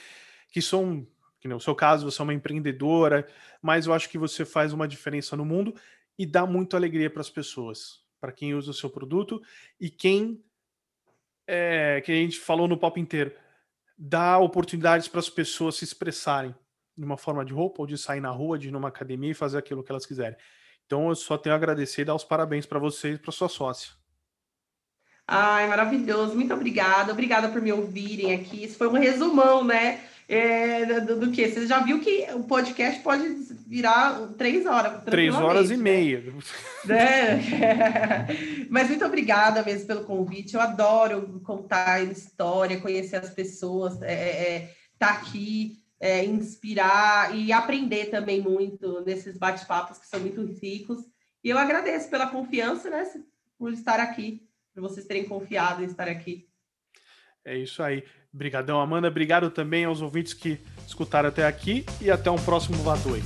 que são, que no seu caso, você é uma empreendedora, mas eu acho que você faz uma diferença no mundo e dá muita alegria para as pessoas, para quem usa o seu produto e quem é, que a gente falou no pop inteiro, dá oportunidades para as pessoas se expressarem de uma forma de roupa ou de sair na rua, de ir numa academia e fazer aquilo que elas quiserem. Então eu só tenho a agradecer e dar os parabéns para você e para sua sócia. Ai, maravilhoso. Muito obrigada. Obrigada por me ouvirem aqui. Isso foi um resumão, né? É, do, do, que? Você já viu que o podcast pode virar três horas. Três horas e né? meia. É. Mas muito obrigada mesmo pelo convite. Eu adoro contar história, conhecer as pessoas, é, é, é tá aqui é, inspirar e aprender também muito nesses bate-papos que são muito ricos. E eu agradeço pela confiança, né, por estar aqui, por vocês terem confiado em estar aqui. É isso aí. Obrigadão, Amanda. Obrigado também aos ouvintes que escutaram até aqui e até um próximo Vatoi.